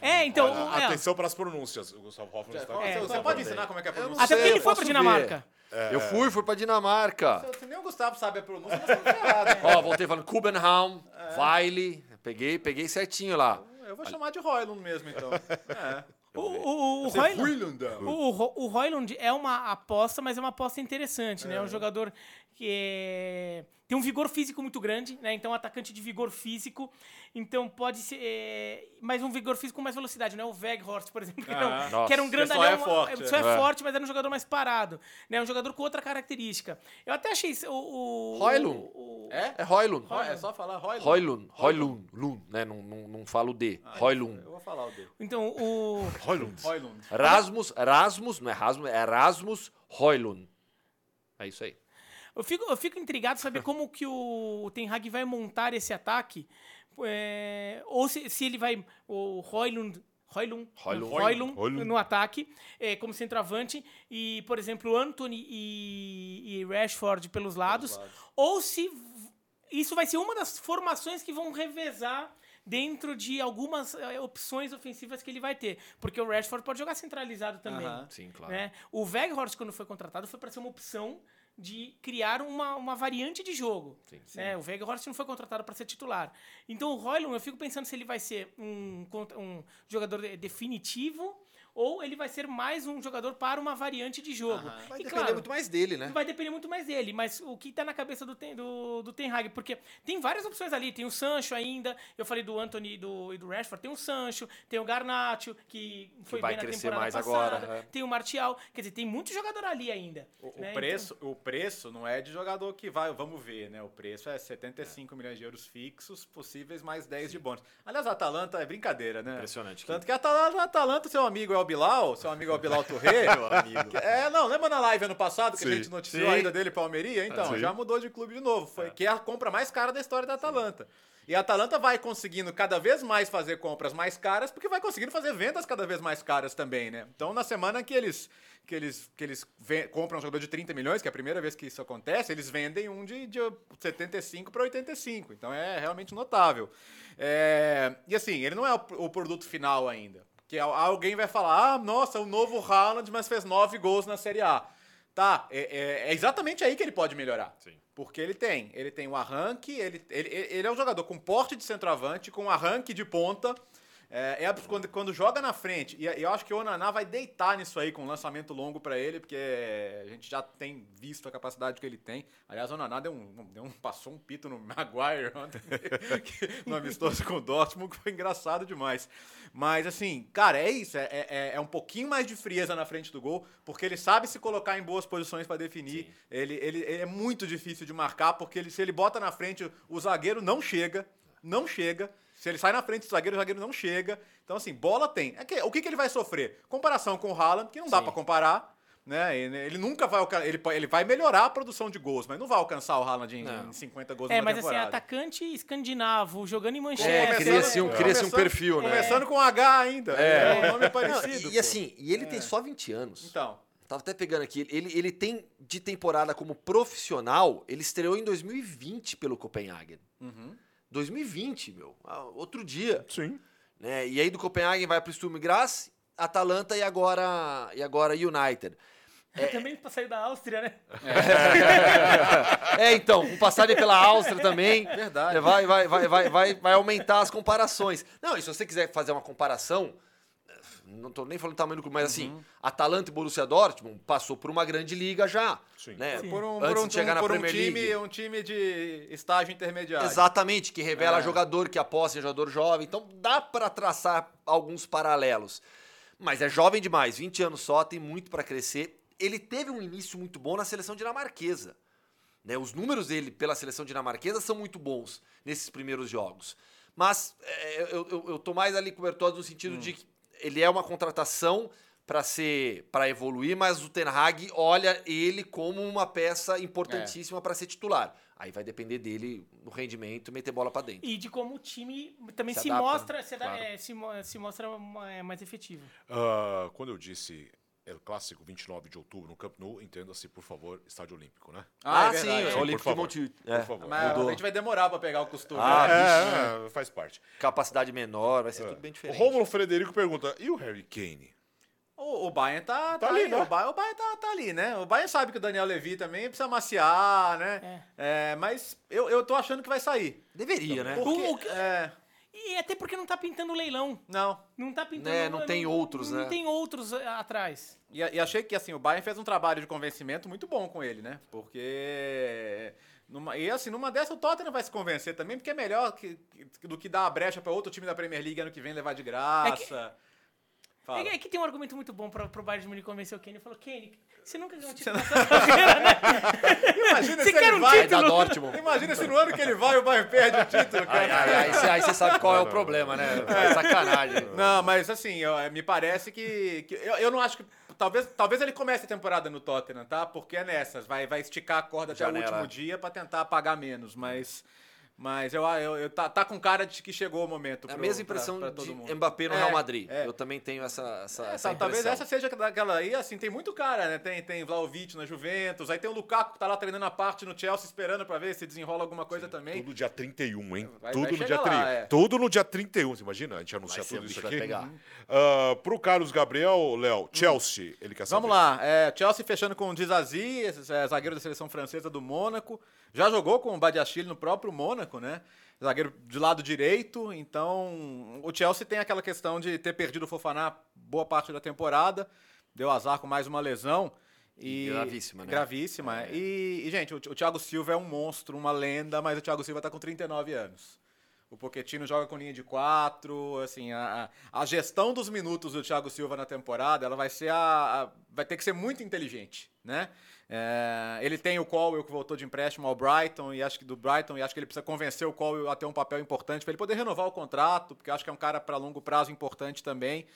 É, então. Ah, é, Atenção para as pronúncias. O Gustavo Hoffmann está Você, É, você tá pode ensinar como é que é a não pronúncia? Até porque ele foi pra posso Dinamarca. Eu fui, fui pra Dinamarca. Se, se nem o Gustavo sabe a pronúncia, nós estamos ferrados, hein? Ó, voltei falando Kubenhaum, Weile, peguei, peguei certinho lá. Eu vou chamar de Roylund mesmo, então. É. O, o, o, é Roylund, o, o Roylund é uma aposta, mas é uma aposta interessante, né? É um jogador que é- tem um vigor físico muito grande, né? Então, atacante de vigor físico. Então, pode ser. é, Mas um vigor físico com mais velocidade, né? O Weghorst, por exemplo, que, era um- Aham. que era um grandalhão. Só é forte, Só é, é. forte, mas era um jogador mais parado. Né? Um jogador com outra característica. Eu até achei isso- o. o o- É? É Roylund. Ro- É só falar Roylund. Roylund, Roylund, Lund, né? Não, não, não falo D. Roylund. Eu vou falar o dele. Então, o. Roylund. Rasmus, Rasmus, não é Rasmus, é Rasmus Roylund. É isso aí. Eu fico, eu fico intrigado saber como que o, Ten Hag vai montar esse ataque. é, ou se, se ele vai. O Roylund. Roylund Roylund. no ataque, é, como centroavante, e, por exemplo, Anthony e, e Rashford pelos lados, ou se isso vai ser uma das formações que vão revezar dentro de algumas é, opções ofensivas que ele vai ter. Porque o Rashford pode jogar centralizado também. Aham. Sim, claro. Né? O Weghorst, quando foi contratado, foi para ser uma opção de criar uma, uma variante de jogo. Sim, né? O Weghorst não foi contratado para ser titular. Então o Roylund, eu fico pensando se ele vai ser um, um jogador de- definitivo ou ele vai ser mais um jogador para uma variante de jogo. Vai E, depender claro, muito mais dele, né? Vai depender muito mais dele, mas o que tá na cabeça do Ten, do, do Ten Hag? Porque tem várias opções ali. Tem o Sancho ainda, eu falei do Anthony e do, e do Rashford. Tem o Sancho, tem o Garnacho, que foi vai bem na crescer temporada mais passada. agora, é. Tem o Martial. Quer dizer, tem muito jogador ali ainda. O, o né? preço, o preço não é de jogador que vai, vamos ver, né? O preço é 75 milhões de euros fixos, possíveis mais 10 de bônus. Aliás, a Atalanta é brincadeira, né? Impressionante. Tanto que a Atalanta, a Atalanta, seu amigo é o Bilal, seu amigo é Bilal Touré. Meu amigo. É, não, lembra na live ano passado que a Sim. gente noticiou Sim. a ida dele pra Almeria? Então, Sim. já mudou de clube de novo. Foi, Que é a compra mais cara da história da Atalanta. E a Atalanta vai conseguindo cada vez mais fazer compras mais caras, porque vai conseguindo fazer vendas cada vez mais caras também, né? Então, na semana que eles que eles, que eles compram um jogador de 30 milhões, que é a primeira vez que isso acontece, eles vendem um de, de 75 para 85. Então é realmente notável. É, e assim, ele não é o, o produto final ainda. Que al- alguém vai falar, ah, nossa, o novo Haaland, mas fez nove gols na Série A. Tá, é, é- é exatamente aí que ele pode melhorar. Sim. Porque ele tem, ele tem o arranque, ele, ele, ele é um jogador com porte de centroavante, com arranque de ponta. É, é abs- quando, quando joga na frente, e eu acho que o Onaná vai deitar nisso aí com um lançamento longo pra ele, porque a gente já tem visto a capacidade que ele tem. Aliás, o Onaná deu um, deu um, passou um pito no Maguire ontem, no amistoso com o Dortmund, que foi engraçado demais. Mas assim, cara, é isso, é, é, é um pouquinho mais de frieza na frente do gol, porque ele sabe se colocar em boas posições pra definir. Ele, ele, ele é muito difícil de marcar, porque ele, se ele bota na frente, o zagueiro não chega, não chega. Se ele sai na frente do zagueiro, o zagueiro não chega. Então, assim, bola tem. É que- o que, que ele vai sofrer? Comparação com o Haaland, que não dá pra comparar. Né? Ele, ele nunca vai ele, ele vai melhorar a produção de gols, mas não vai alcançar o Haaland em, Não. em 50 gols É, numa mas assim, atacante escandinavo, jogando em É, Manchester. cria-se um, É. cria-se um Começando- perfil, né? Começando com H ainda. É. É um nome Não, parecido. e, e pô. assim, e ele tem só 20 anos. Então, Tava até pegando aqui. Ele, ele tem de temporada como profissional, ele estreou em 2020 pelo Copenhagen. uhum. 2020, meu. ah, Outro dia. Sim. Né? E aí do Copenhagen vai pro Sturm Graz, Atalanta e agora, e agora United. Também pra sair da Áustria, né? É, então, com passagem pela Áustria também. Verdade. Vai, vai, vai, vai, vai, vai aumentar as comparações. Não, e se você quiser fazer uma comparação, não tô nem falando do tamanho do clube, mas assim, Atalanta e Borussia Dortmund passou por uma grande liga já. Sim. Né? Por um, Antes por um, de chegar na por um Premier time, League. um time de estágio intermediário. Exatamente, que revela É. jogador, que aposta em jogador jovem. Então dá pra traçar alguns paralelos. Mas é jovem demais, 20 anos só, tem muito pra crescer. Ele teve um início muito bom na seleção dinamarquesa. Né? Os números dele pela seleção dinamarquesa são muito bons nesses primeiros jogos. Mas é, eu, eu, eu tô mais ali com o Bertozzi no sentido de que ele é uma contratação para ser para evoluir, mas o Ten Hag olha ele como uma peça importantíssima para ser titular. Aí vai depender dele no rendimento, meter bola para dentro. E de como o time também Se se, adapta, mostra, se, claro. é, se, se mostra é, mais efetivo. Ah, quando eu disse El Clássico 29 de outubro no Camp Nou, entenda-se, por favor, Estádio Olímpico, né? Ah, é sim. Sim, o Olímpico por favor. de Monte. Por É, favor. Mas mudou. a gente vai demorar pra pegar o costume. Ah, né? É, é, faz parte. Capacidade menor, vai ser É. tudo bem O diferente. Rômulo Frederico pergunta, e o Harry Kane? O, o Bayern tá, tá, ali, ali, né? O Bayern, o Bayern tá, tá ali, né? O Bayern sabe que o Daniel Levy também precisa maciar, né? É, mas eu, eu tô achando que vai sair. Deveria, né? Porque, O- o que- é, E até porque não tá pintando leilão. não. Não tá pintando. Né, não tem outros, não né? tem outros eh, atrás. E, e achei que assim, o Bayern fez um trabalho de convencimento muito bom com ele, né? Porque. Numa, e assim, numa dessa o Tottenham vai se convencer também, porque é melhor que, que- do que dar a brecha pra outro time da Premier League ano que vem levar de graça. Fala. É, que tem um argumento muito bom pra, pro Bayern de Munique convencer o Kenny. Ele falou, Kenny, você nunca ganhou um título na sua carreira, né? Imagina Você se quer ele um vai. Título? Dortmund. Imagina se no ano que ele vai o Bayern perde o título, cara. Aí, você- aí você sabe qual é o problema, né? É sacanagem. Não, mas assim, eu- me parece que. que- eu, eu não acho que. Talvez, talvez ele comece a temporada no Tottenham, tá? Porque é nessas. Vai, vai esticar a corda até o Janela. último dia pra tentar pagar menos. Mas. Mas eu, eu, eu- tá, tá com cara de que chegou o momento. É a mesma pra- impressão pra todo de mundo. Mbappé no É, Real Madrid. é. Eu também tenho essa, essa, É, essa tá- talvez essa seja daquela aí, assim, tem muito cara, né? Tem, tem Vlaovic na Juventus, aí tem o Lukaku que tá lá treinando a parte no Chelsea esperando pra ver se desenrola alguma coisa também. Tudo dia 31, hein? Vai- Tudo vai no dia chegar 30. lá, é. Tudo no dia 31. Você imagina? A gente anuncia Vai tudo isso aqui. Ah, pro Carlos Gabriel, Léo, Chelsea, ele quer saber. Vamos lá, é, Chelsea fechando com o Dizazi, é, zagueiro da seleção francesa do Mônaco. Já jogou com o Badiachile no próprio Mônaco, né? Zagueiro de lado direito. Então, o Chelsea tem aquela questão de ter perdido o Fofaná boa parte da temporada. Deu azar com mais uma lesão. E, gravíssima, né? Gravíssima. é. E, e, gente, o, o Thiago Silva é um monstro, uma lenda, mas o Thiago Silva tá com 39 anos. O Pochettino joga com linha de quatro, assim, a, a a gestão dos minutos do Thiago Silva na temporada, ela vai ser a, a- vai ter que ser muito inteligente, né? É, ele tem o Colwell que voltou de empréstimo ao Brighton e acho que do Brighton e acho que ele precisa convencer o Colwell a ter um papel importante para ele poder renovar o contrato, porque acho que é um cara para longo prazo importante também.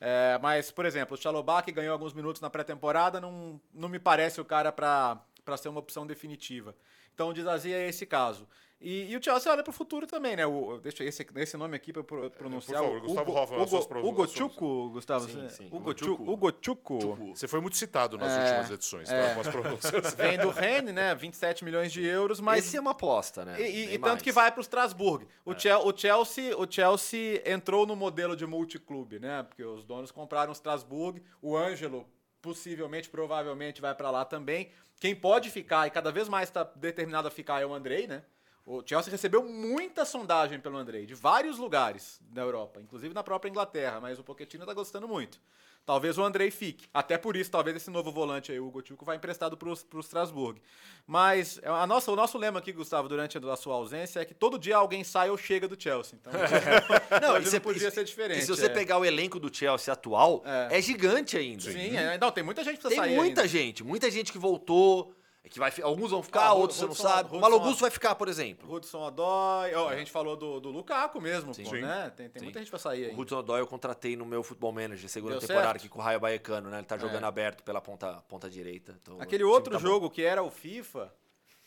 É, mas, por exemplo, o Chalobah, que ganhou alguns minutos na pré-temporada, não, não me parece o cara para ser uma opção definitiva. Então, o Dizazi é esse caso. E, e o Chelsea olha para o futuro também, né? O, deixa esse, esse nome aqui para pronunciar. favor, o Gustavo pro- Hugo, Hugo Chuco, Gustavo. Sim, sim. Hugo Hugo Chuco. Chuco. Hugo Chuco. Você foi muito citado nas É, últimas edições, tá? é. Pronúncias. Vem do Rennes, né? 27 milhões de euros, mas Esse é uma aposta, né? e, e- e tanto. É. que vai para o Strasbourg. O, Chel- o Chelsea, o Chelsea entrou no modelo de multiclube, né? Porque os donos compraram o Strasbourg. O Ângelo possivelmente, provavelmente vai para lá também. Quem pode ficar e cada vez mais está determinado a ficar é o Andrei, né? O Chelsea recebeu muita sondagem pelo Andrei, de vários lugares da Europa, inclusive na própria Inglaterra, mas o Pochettino está gostando muito. Talvez o Andrei fique. Até por isso, talvez esse novo volante aí, o Gotiuco, vai emprestado para o Strasbourg. Mas a nossa, o nosso lema aqui, Gustavo, durante a sua ausência, é que todo dia alguém sai ou chega do Chelsea. Então, Não, e você- podia ser diferente. E se você é. pegar o elenco do Chelsea atual, É. é, gigante ainda. Sim, é, não, tem muita gente que Tem sair muita ainda. gente, muita gente que voltou, que vai, alguns vão ficar, Ah, outros você não Hudson- sabe. O Malo Augusto vai ficar, por exemplo. Hudson Odoi, ó, a gente falou do, do Lukaku mesmo, Sim. pô, Sim. né? Tem, tem Sim. muita gente pra sair aí. O Hudson Odoi eu contratei no meu Futebol Manager, segunda Deu temporada certo? aqui com o Raio Baecano, né? Ele tá jogando É. aberto pela ponta, ponta direita. então Aquele outro tá bom. jogo que era o FIFA,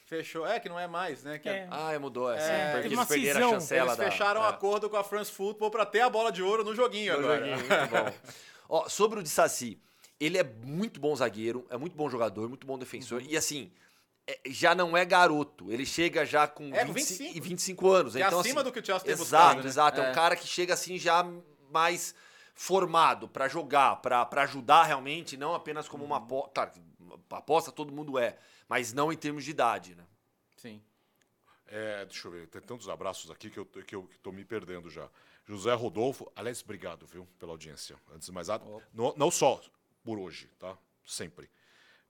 fechou. É, que não é mais, né? Que É. Ah, é, mudou, é, É, porque eles perderam a chancela Eles da... fecharam um é. acordo com a France Football pra ter a bola de ouro no joguinho No agora. joguinho, muito bom. Ó, sobre o de Saci, ele é muito bom zagueiro, é muito bom jogador, muito bom defensor. Uhum. E assim, é- já não é garoto. Ele chega já com, É, com 25, 25. e 25 anos. Que é então, acima assim, do que o Chelsea tem Exato, buscado, né? exato. É. É. um cara que chega assim já mais formado pra jogar, pra pra ajudar realmente, não apenas como Uhum. uma aposta. Claro, aposta todo mundo é, mas não em termos de idade, né? Sim. É, deixa eu ver, tem tantos abraços aqui que eu, que eu que tô me perdendo já. José Rodolfo, aliás, obrigado, viu, pela audiência. Antes de mais nada, não, não só por hoje, tá? Sempre.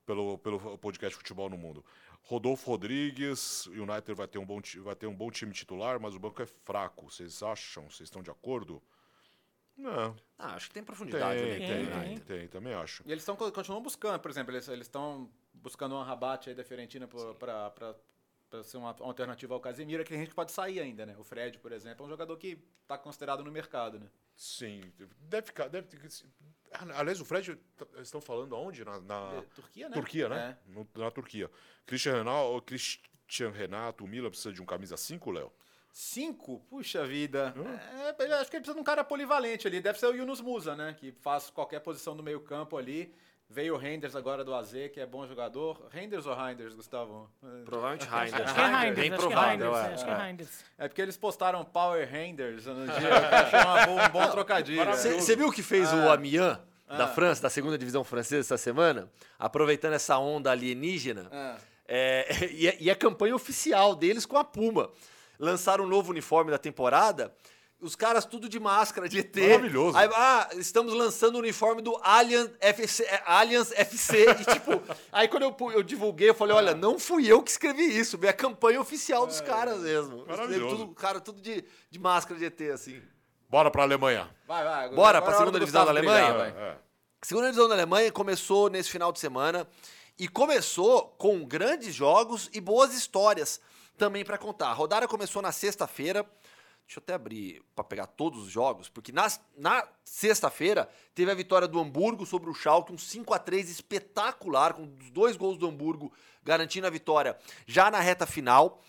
Pelo, pelo podcast Futebol no Mundo. Rodolfo Rodrigues, United vai ter, um bom, vai ter um bom time titular, mas o banco é fraco. Vocês acham? Vocês estão de acordo? Não. Ah, acho que tem profundidade, né? tem, Tem, tem, tem, também acho. E eles estão continuam buscando, por exemplo, eles estão buscando uma rabate aí da Fiorentina para ser uma alternativa ao Casemiro, que a gente pode sair ainda, né? O Fred, por exemplo, é um jogador que está considerado no mercado, né? Sim, deve ficar. Deve, Ah, aliás, o Fred, tá- eles estão falando aonde? Na, na- É, Turquia, né? Turquia, né? No- na Turquia. Christian Renato, Christian Renato, o Milan precisa de um camisa 5, Léo? Cinco? Puxa vida. É, eu acho que ele precisa de um cara polivalente ali. Deve ser o Yunus Musa, né? Que faz qualquer posição do meio campo ali. Veio o Renders agora do AZ, que é bom jogador. Renders ou Reinders, Gustavo? Provavelmente Reinders. Acho que é Reinders, Reinders, Bem acho que é provável, Reinders, é. acho que é Reinders. É porque eles postaram Power Renders no dia. Achei uma boa- um bom trocadilho. Você viu o que fez o Ah. Amiens da Ah. França, da segunda divisão francesa essa semana? Aproveitando essa onda alienígena. Ah. É, e, é, e é campanha oficial deles com a Puma. Lançaram um novo uniforme da temporada. Os caras tudo de máscara, de ET. Maravilhoso. Aí, ah, estamos lançando o uniforme do Allianz FC. é, Allianz FC. E, tipo, aí quando eu, eu divulguei, eu falei: olha, não fui eu que escrevi isso. É a campanha oficial dos caras mesmo. Maravilhoso. Tudo, cara, tudo de, de máscara de ET, assim. Bora pra Alemanha. Vai, vai. Bora pra é segunda divisão da Alemanha? brilhar, vai. É. Segunda divisão da Alemanha começou nesse final de semana e começou com grandes jogos e boas histórias também para contar. A rodada começou na sexta-feira. Deixa eu até abrir para pegar todos os jogos, porque nas- na sexta-feira teve a vitória do Hamburgo sobre o Schalke, um 5 a 3 espetacular, com os dois gols do Hamburgo garantindo a vitória já na reta final.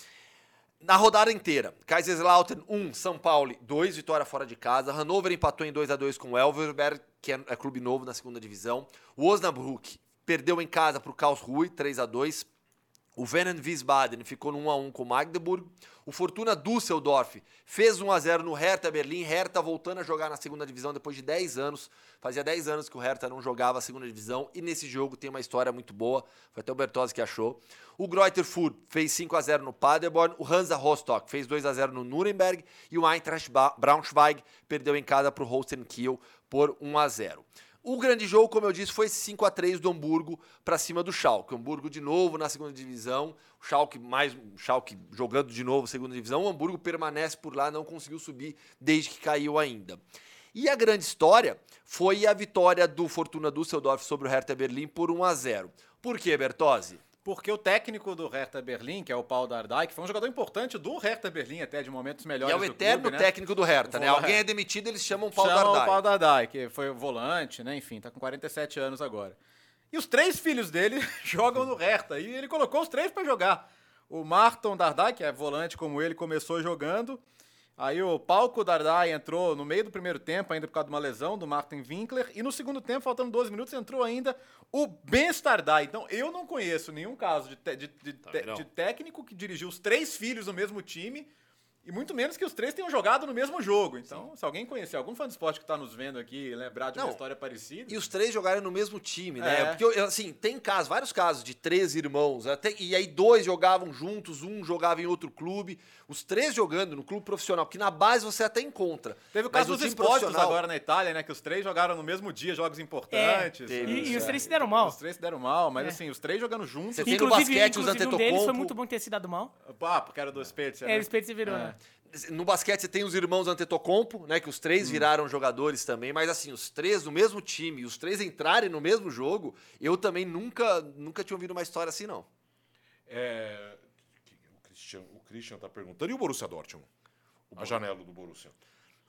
Na rodada inteira, Kaiserslautern 1, São Paulo 2, vitória fora de casa. Hannover empatou em 2 a 2 com o Elverberg, que é, é clube novo na segunda divisão. O Osnabrück perdeu em casa para o Karlsruhe 3 a 2. O Venen Wiesbaden ficou no 1 a 1 com o Magdeburg. O Fortuna Düsseldorf fez 1 a 0 no Hertha Berlim. Hertha voltando a jogar na segunda divisão depois de 10 anos. Fazia 10 anos que o Hertha não jogava a segunda divisão e nesse jogo tem uma história muito boa. Foi até o Bertozzi que achou. O Greuther Fürth fez 5 a 0 no Paderborn. O Hansa Rostock fez 2 a 0 no Nuremberg e o Eintracht Braunschweig perdeu em casa para o Holstein Kiel por 1 a 0. O grande jogo, como eu disse, foi esse 5 a 3 do Hamburgo para cima do Schalke. O Hamburgo de novo na segunda divisão, o Schalke mais o Schalke jogando de novo segunda divisão. O Hamburgo permanece por lá, não conseguiu subir desde que caiu ainda. E a grande história foi a vitória do Fortuna Düsseldorf sobre o Hertha Berlim por 1 a 0. Por quê, Bertozzi? Porque o técnico do Hertha Berlim, que é o Paul Dardai, que foi um jogador importante do Hertha Berlim até de momentos E melhores é o eterno clube, né? técnico do Hertha, né? Alguém é demitido, eles chamam o Paulo Chama o Dardai. Paul Dardai, que foi o volante, né? Enfim, tá com 47 anos agora. E os três filhos dele jogam no Hertha. E ele colocou os três para jogar. O Marton Dardai, que é volante como ele, começou jogando. Aí o Palco Dardai entrou no meio do primeiro tempo, ainda por causa de uma lesão do Martin Winkler. E no segundo tempo, faltando 12 minutos, entrou ainda o Ben Stardai. Então, eu não conheço nenhum caso de, te- de- de- te- Também não. de técnico que dirigiu os três filhos no mesmo time. E muito menos que os três tenham jogado no mesmo jogo. Então, se alguém conhecer algum fã de esporte que tá nos vendo aqui lembrar de uma Não. história parecida. E os três jogaram no mesmo time, né? É. Porque, assim, tem casos, vários casos de três irmãos, até, e aí dois jogavam juntos, um jogava em outro clube, os três jogando no clube profissional, que na base você até encontra. Teve o caso dos profissional- agora na Itália, né? Que os três jogaram no mesmo dia jogos importantes. teve E, e os é. três se deram mal. Os três se deram mal, mas É. assim, os três jogando juntos. Você tem no Inclusive, basquete os inclusive um deles foi Antetokounmpo. muito bom ter se dado mal. Ah, porque era do Spezia, É, né? eles se virou, né? No basquete você tem os irmãos Antetokounmpo, né? Que os três viraram jogadores também, mas assim, os três no mesmo time, os três entrarem no mesmo jogo, eu também nunca, nunca tinha ouvido uma história assim, não. É, o, Christian, o Christian tá perguntando. E o Borussia Dortmund? A janela do Borussia.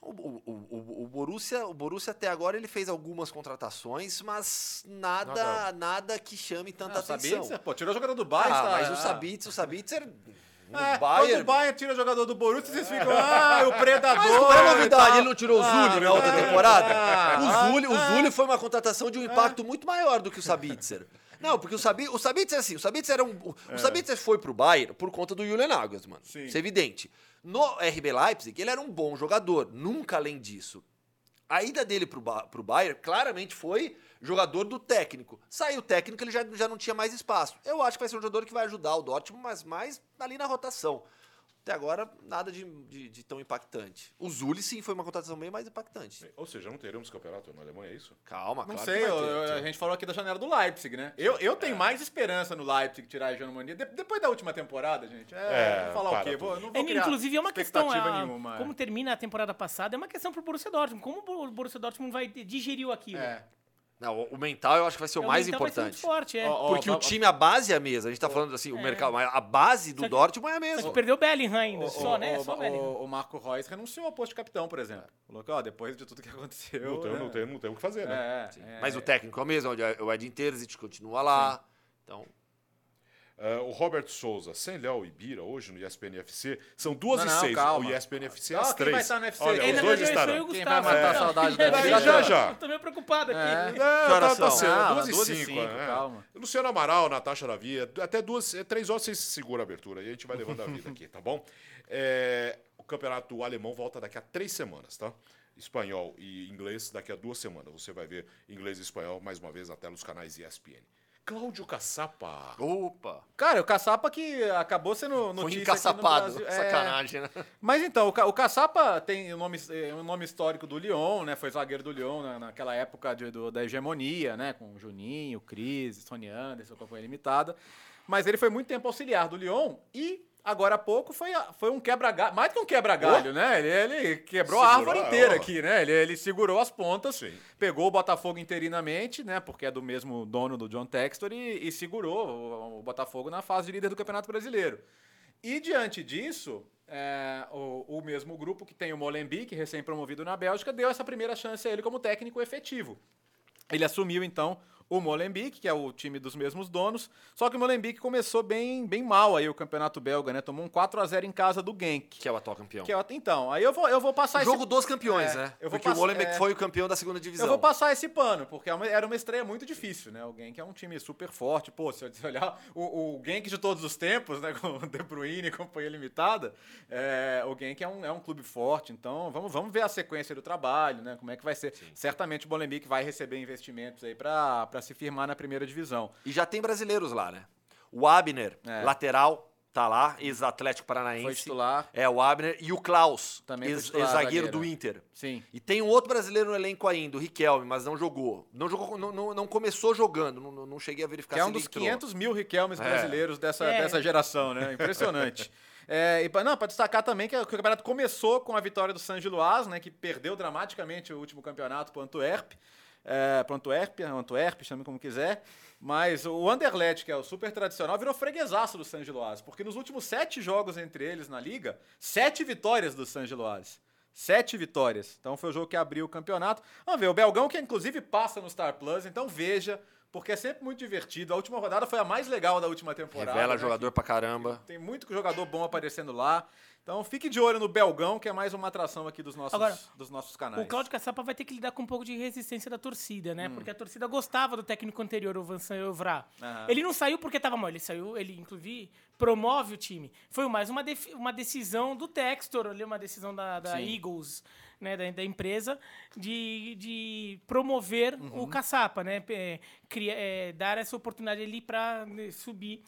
O, o, o, o, Borussia, o Borussia até agora ele fez algumas contratações, mas nada, Nada. nada. que chame tanta Ah, o atenção. Sabitzer, pô, tirou o jogador do Bayern. ah, tá- mas o. Sabitzer, o Sabitzer no É, Bayern. Quando o Bayern tira o jogador do Borussia, vocês ficam, ah, o predador. Mas qual é a e novidade? Ele não tirou o Ah, Zulli na outra ah, temporada? ah, o Zulli, o ah, Zulli foi uma contratação de um impacto muito maior do que o Sabitzer. Não, porque o Sabitzer, o Sabitzer assim, o Sabitzer era um, o, o Sabitzer foi pro Bayern por conta do Julian Nagelsmann. Sim. Isso é evidente. No RB Leipzig, ele era um bom jogador, nunca além disso. A ida dele pro, pro Bayern claramente foi jogador do técnico. Saiu o técnico, ele já, já não tinha mais espaço. Eu acho que vai ser um jogador que vai ajudar o Dortmund, mas mais ali na rotação. Até agora, nada de, de- de tão impactante. O Zulli, sim, foi uma contratação bem mais impactante. Ou seja, não teremos campeonato na Alemanha, é isso? Calma, Não claro sei, que vai eu- ter. eu- a gente falou aqui da janela do Leipzig, né? Eu, eu tenho mais esperança no Leipzig tirar a hegemonia de- depois da última temporada, gente. É, É, vou falar para o quê? tudo. Vou, não É, vou criar inclusive, é uma questão. expectativa a- nenhuma. como termina a temporada passada, é uma questão pro Borussia Dortmund. Como o Borussia Dortmund vai digerir aquilo? É. Não, o- o mental eu acho que vai ser o É, mais mental vai ser importante. muito forte, é. Ó, ó, Porque ó, o time, a base é a mesma. A gente tá falando assim, o mercado, mas a base do Só que- Dortmund é a Só mesma. que perdeu o Bellingham ainda, O- só, o- né? o- só o o, Bellingham. o Marco Reus renunciou ao posto de capitão, por exemplo. Falou que, ó, depois de tudo que aconteceu. Não tem, né? não, tem, não tem o que fazer, né? É, é, Mas o técnico é o mesmo, o Edin Terzic continua lá. Então, Ah, o Robert Souza, sem Léo e Bira, hoje no ESPN FC, são duas Não, e não, seis. calma. O ESPN FC é às quem três. vai estar no UFC? Olha, os dois estarão. o Quem Gustavo. vai matar a então. saudade da Já, vida? Já, já. Tô meio preocupado aqui. É. É, Que tá, tá cedo, Ah, duas e 12 cinco, cinco, é. calma. Luciano Amaral, Natasha Lavia, até duas, é, três horas vocês seguram a abertura e a gente vai levando a vida aqui, tá bom? É, o campeonato alemão volta daqui a três semanas, tá? Espanhol e inglês daqui a duas semanas. Você vai ver inglês e espanhol mais uma vez na tela dos canais ESPN. Cláudio Caçapa. opa, Cara, o Caçapa que acabou sendo foi notícia encaçapado. aqui no Brasil. É, Sacanagem, né? Mas então, o, Ca- o Caçapa tem o nome, eh, um nome histórico do Lyon, né? Foi zagueiro do Lyon na- naquela época de- do- da hegemonia, né? Com o Juninho, Cris, Sony Anderson, Companhia Limitada. Mas ele foi muito tempo auxiliar do Lyon e agora há pouco foi, foi um quebra-galho, mais que um quebra-galho, né? Ele, ele quebrou a Segurou árvore a- inteira ó. aqui, né? Ele, ele segurou as pontas, Sim. pegou o Botafogo interinamente, né? Porque é do mesmo dono do John Textor e, e segurou o, o Botafogo na fase de líder do Campeonato Brasileiro. E diante disso, é, o, o mesmo grupo que tem o Molenbeek, recém-promovido na Bélgica, deu essa primeira chance a ele como técnico efetivo. Ele assumiu, então, o Molenbeek, que é o time dos mesmos donos, só que o Molenbeek começou bem, bem mal aí o campeonato belga, né? Tomou um 4 a 0 em casa do Genk. Que é o atual campeão. Que é o- então, aí eu vou, eu vou passar Jogo esse... dos campeões, É, né? eu vou Porque o passar- Molenbeek é. foi o campeão da segunda divisão. Eu vou passar esse pano, porque é era uma estreia muito difícil, né? O Genk é um time super forte. Pô, se você olhar o, o Genk de todos os tempos, né? Com o De Bruyne e companhia limitada, é, o Genk é um, é um clube forte. Então, vamos, vamos ver a sequência do trabalho, né? Como é que vai ser. Certamente o Molenbeek vai receber investimentos aí pra pra se firmar na primeira divisão. E já tem brasileiros lá, né? O Abner, É. lateral, tá lá, ex-Atlético Paranaense. Foi titular. É, o Abner. E o Klaus, ex- ex-zagueiro zagueiro. do Inter. Sim. E tem um outro brasileiro no elenco ainda, o Riquelme, mas não jogou. Não jogou, não, não, não começou jogando, não, não- cheguei a verificar Que é se um ele dos entrou. 500 mil Riquelmes É. brasileiros dessa, É. dessa geração, né? Impressionante. É, e pra, não, para destacar também que o campeonato começou com a vitória do San Giloás, né? Que perdeu dramaticamente o último campeonato para o Antwerp. É, para Antuérpia, Antuérpia, chame como quiser. Mas o Anderlecht, que é o super tradicional, virou freguesaço do San Giloás. Porque nos últimos sete jogos entre eles na liga, sete vitórias do San Giloás. Sete vitórias. Então foi o jogo que abriu o campeonato. Vamos ver, o Belgão que inclusive passa no Star Plus, então veja, porque é sempre muito divertido. A última rodada foi a mais legal da última temporada. Revela né, jogador pra caramba. tem muito jogador bom aparecendo lá. Então fique de olho no Belgão, que é mais uma atração aqui dos nossos, Agora, dos nossos canais. O Claudio Caçapa vai ter que lidar com um pouco de resistência da torcida, Hum. né? Porque a torcida gostava do técnico anterior, o Vincent Euvra. Aham. Ele não saiu porque tava mal, ele saiu, ele inclusive promove o time. Foi mais uma, uma decisão do Textor, ali, uma decisão da, da. Eagles, né, da, da empresa, de, de promover Uhum. o Caçapa, né? É, cria- é, dar essa oportunidade ali para subir.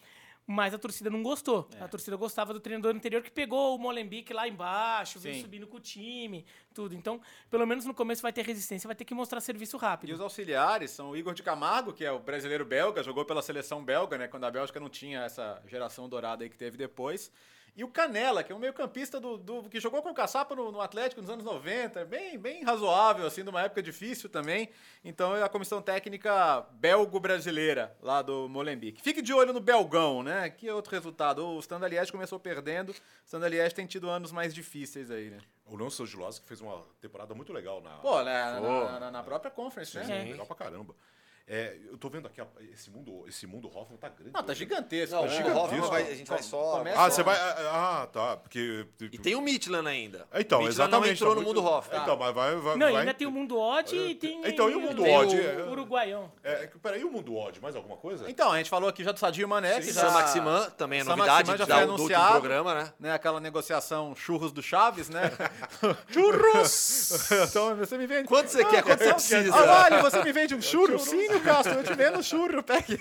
Mas a torcida não gostou. É. A torcida gostava do treinador anterior que pegou o Molenbeek lá embaixo, veio Sim. subindo com o time, tudo. Então, pelo menos no começo vai ter resistência, vai ter que mostrar serviço E rápido. os auxiliares são o Igor de Camargo, que é o brasileiro belga, jogou pela seleção belga, né? Quando a Bélgica não tinha essa geração dourada aí que teve depois. E o Canela, que é um meio-campista do, do- que jogou com o Caçapa no, no Atlético nos anos 90, bem, bem razoável, assim, numa época difícil também. Então é a comissão técnica belgo-brasileira lá do Molenbeek. Fique de olho no Belgão, né? Que outro resultado. O Standard Liège começou perdendo. O Standard Liège tem tido anos mais difíceis aí, né? O Leão São Giloso, que fez uma temporada muito legal na. Pô, né, na, Pô. na- na- na própria conference, Sim, né? legal pra caramba. É, eu tô vendo aqui, a- esse mundo, esse mundo Hoffman tá grande. Não, tá gigantesco. Não, né? o gigantesco. Hoffman vai, a gente vai só. Começa- Ah, você vai. Ah, tá. Porque. E tem o Midland ainda. Então, o Midland exatamente. não entrou tá no muito- mundo Hoffman. Então, mas vai. vai Não, vai- ainda tem o Mundo Odd e tem, Então, e o Mundo tem Odd? o Uruguaião. É, que- peraí, e o mundo odd? Mais alguma coisa? Então, a gente falou aqui já do Sadio Mané, que já... Sam Maximan também é Sam novidade Maximan já da- foi anunciado. programa, né? né, aquela negociação churros do Chaves, né? churros! então você me vende. Quanto você quer? Quanto você precisa? Ah, vale, você me vende um churro? Sim, meu Castro, eu te vendo churro, pegue.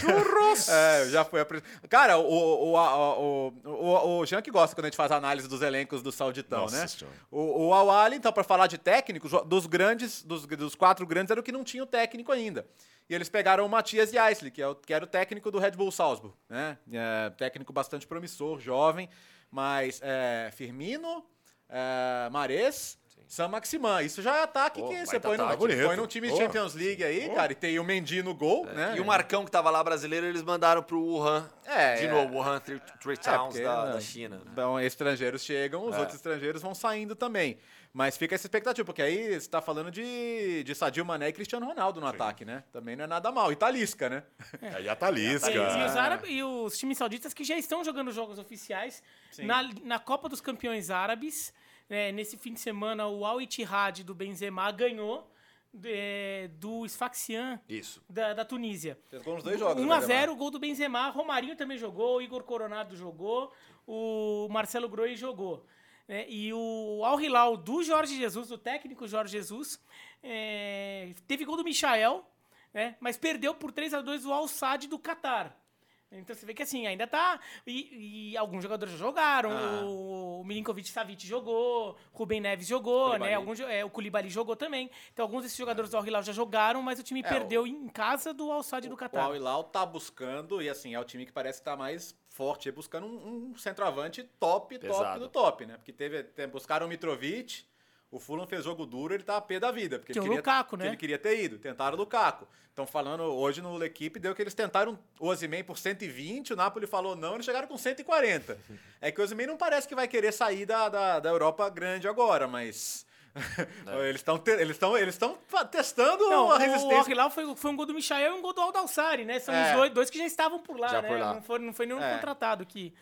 Churros! É, já foi. apre- Cara, o, o, a- o, o, o Jean que gosta quando a gente faz a análise dos elencos do Sauditão, Nossa né? Senhora. O, o Awali, então, para falar de técnicos, dos grandes, dos, dos quatro grandes, era o que não tinha o técnico ainda. E eles pegaram o Matias Yaisley, que, é o, que era o técnico do Red Bull Salzburg, né? É, técnico bastante promissor, jovem, mas é, Firmino, é, Mares, Sam Maximan. Isso já é ataque Pô, que você põe no, ataque. Põe no time de. Champions League aí, cara, e tem o Mendy no gol, né? E o Marcão que tava lá brasileiro, eles mandaram pro Wuhan. É, de é. novo, Wuhan Three, three É, Towns porque, da, né, da China. né? Então, estrangeiros chegam, os É. outros estrangeiros vão saindo também. Mas fica essa expectativa, porque aí você tá falando de, de Sadio Mané e Cristiano Ronaldo no ataque, né? Também não é nada mal. E Talisca, né? Aí a Talisca. E, e os árabes, e os times sauditas que já estão jogando jogos oficiais na, na Copa dos Campeões Árabes. Né, nesse fim de semana, o Al Ittihad do Benzema ganhou é, do Sfaxian Isso. da, da Tunísia. Fez gol nos dois jogos, 1 né, a 0 Benzema? o gol do Benzema. Romarinho também jogou, o Igor Coronado jogou, o Marcelo Groi jogou. né? e o Al Hilal do Jorge Jesus, do técnico Jorge Jesus, é, teve gol do Michael, né? mas perdeu por 3 a 2 o Al Sadd do Catar. Então você vê que assim, ainda tá. E, e alguns jogadores já jogaram. Ah. O Milinkovic Savic jogou, Rubem Neves jogou, Koulibaly. né? Alguns, é, o Koulibaly jogou também. Então alguns desses jogadores do Al Hilal já jogaram, mas o time É, perdeu em casa do Al Sadd do O Catar. Al Hilal tá buscando, e assim, é o time que parece que tá mais forte, buscando um, um centroavante top, top Pesado. do top, né? Porque teve, tem- buscaram o Mitrovic, o Fulham fez jogo duro, ele tá a pé da vida. Porque Que ele é o queria, Lukaku, porque né? ele queria ter ido, tentaram o Lukaku. Estão falando hoje no equipe, deu que eles tentaram o Osimhen por 120, o Napoli falou não, eles chegaram com 140. É que o Osimhen não parece que vai querer sair da, da, da Europa grande agora, mas... eles estão eles estão eles estão testando Não, a o resistência Al Hilal foi, foi um gol do Michael e um gol do Aldalsari, né? São É. os dois, dois que já estavam por lá, Já né? por lá. Não, foi, não foi nenhum É. contratado que,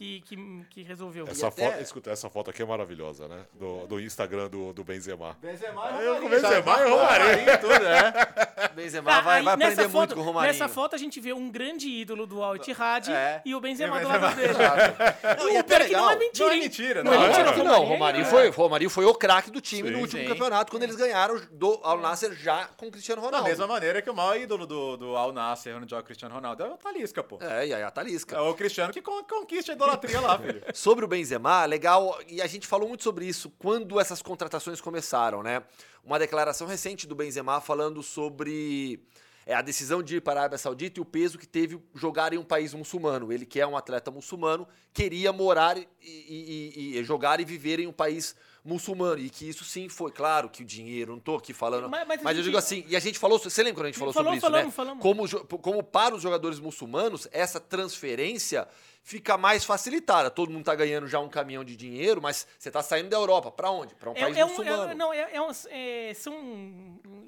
que, que, que resolveu. Essa, até- foto, escuta, essa foto aqui é maravilhosa, né? Do, do Instagram do, do Benzema. Benzema Eu Romarinho, com Benzema sabe? e Romarinho. Romarinho, tudo, é. Benzema Ah, vai, nessa aprender muito foto- com o Romarinho. Nessa foto a gente vê um grande ídolo do Al Ittihad É. e o Benzema E o do lado Benzema. dele. Não, e o até é que não é legal. mentira, Não é mentira, Não não é é mentira. que Não, o Romarinho é- foi, o Romarinho foi o craque do time Sim, no último sim. campeonato, quando eles ganharam do Al Nasser já com o Cristiano Da Ronaldo. mesma maneira que o maior ídolo do, do Al Nasser, onde joga o Cristiano Ronaldo, é o Talisca, pô. É, e aí a Talisca. É o Cristiano que con- conquista a idolatria lá, filho. Sobre o Benzema, legal, e a gente falou muito sobre isso quando essas contratações começaram, né? Uma declaração recente do Benzema falando sobre é, a decisão de ir para a Arábia Saudita e o peso que teve jogar em um país muçulmano. Ele, que é um atleta muçulmano, queria morar e, e- e- jogar e viver em um país muçulmano. E que isso sim foi, claro, que o dinheiro, não tô aqui falando. Mas- Mas, mas eu gente- digo assim, e a gente falou, você lembra quando a gente falou, Falou, sobre isso, falamos, né? falamos. Como, como para os jogadores muçulmanos, essa transferência fica mais facilitada. Todo mundo tá ganhando já um caminhão de dinheiro, mas você tá saindo da Europa. Para onde? Para um país É, é um, muçulmano. é, não, é, é uns, é, são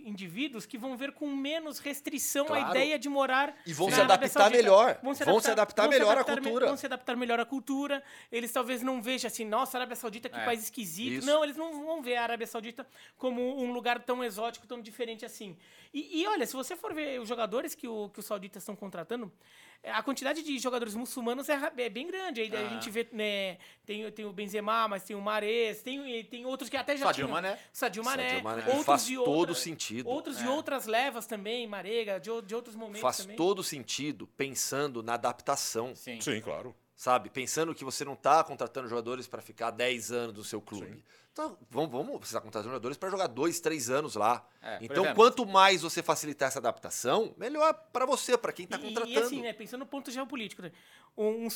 indivíduos que vão ver com menos restrição Claro. a ideia de morar E vão se adaptar melhor. Vão se adaptar vão melhor à adaptar me- cultura. Vão se adaptar melhor à cultura. Eles talvez não vejam assim, nossa, Arábia Saudita, que É, país esquisito. isso. Não, eles não vão ver a Arábia Saudita como um lugar tão exótico, tão diferente assim. E, e olha, se você for ver os jogadores que, o, que os sauditas estão contratando, é, a quantidade de jogadores muçulmanos é, é bem grande. Aí a Ah. gente vê, né, tem, tem o Benzema, mas tem o Mares, tem, tem outros que até já Sadio tinham. Mané. Sadio Mané. Sadio Mané. Outros Faz de todo outra- sentido. Outros de outras levas também, Marega, de, o- de outros momentos Faz também. todo sentido pensando na adaptação, Sim. Sim, claro. Sabe? Pensando que você não tá contratando jogadores para ficar 10 anos no seu clube. Então, vamos, vamos, você está contratando jogadores para jogar 2, 3 anos lá. É, então, exemplo- quanto mais você facilitar essa adaptação, melhor para você, para quem tá E- contratando. E, assim, né, pensando no ponto geopolítico, né, um,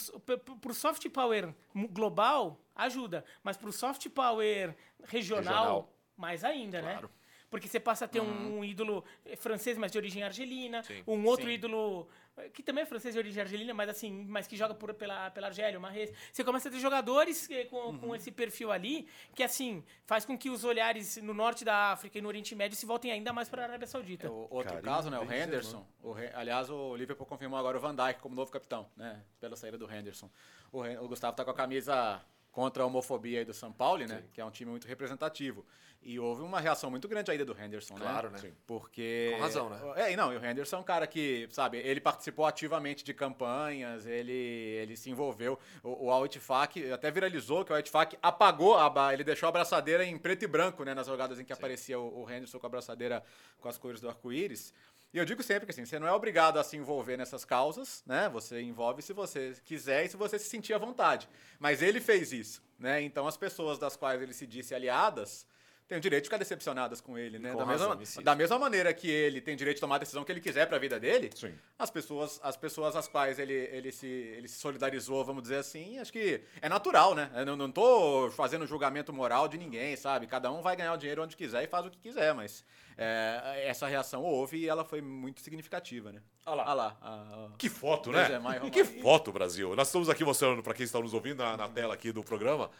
para o soft power global, ajuda. Mas para o soft power regional, Regional. mais ainda, Claro. né? Porque você passa a ter um, um ídolo eh, francês, mas de origem argelina, um outro Sim. ídolo eh, que também é francês de origem argelina, mas assim, mas que joga por, pela, pela Argélia, o Marrez. Você começa a ter jogadores eh, com, com esse perfil ali, que assim, faz com que os olhares no norte da África e no Oriente Médio se voltem ainda mais para a Arábia Saudita. O outro Carinho caso, né, o Benzema. Henderson. O aliás, o Liverpool confirmou agora o Van Dijk como novo capitão, né? Pela saída do Henderson. O, o Gustavo tá com a camisa contra a homofobia aí do São Paulo, né? Que é um time muito representativo. E houve uma reação muito grande aí do Henderson, Claro, né? né? Porque. Com razão, né? É, e não, e o Henderson é um cara que, sabe, ele participou ativamente de campanhas, ele, ele se envolveu. O, o Al Ittifaq até viralizou que o Ittifaq apagou, a, ele deixou a abraçadeira em preto e branco, né? Nas jogadas em que aparecia o, o Henderson com a abraçadeira com as cores do arco-íris. E eu digo sempre que assim, você não é obrigado a se envolver nessas causas, né? Você envolve se você quiser e se você se sentir à vontade. Mas ele fez isso, né? Então as pessoas das quais ele se disse aliadas têm o direito de ficar decepcionadas com ele, né? Com Da razão, mesma, da mesma maneira que ele tem direito de tomar a decisão que ele quiser para a vida dele, Sim. as pessoas, as pessoas às quais ele, ele, se, ele se solidarizou, vamos dizer assim, acho que é natural, né? Eu não, não tô fazendo julgamento moral de ninguém, sabe? Cada um vai ganhar o dinheiro onde quiser e faz o que quiser, mas é, essa reação houve e ela foi muito significativa, né? Olha lá. Olha lá. a- a- Que foto, né? e Que foto, Brasil. Nós estamos aqui mostrando, para quem está nos ouvindo na, na tela aqui do programa,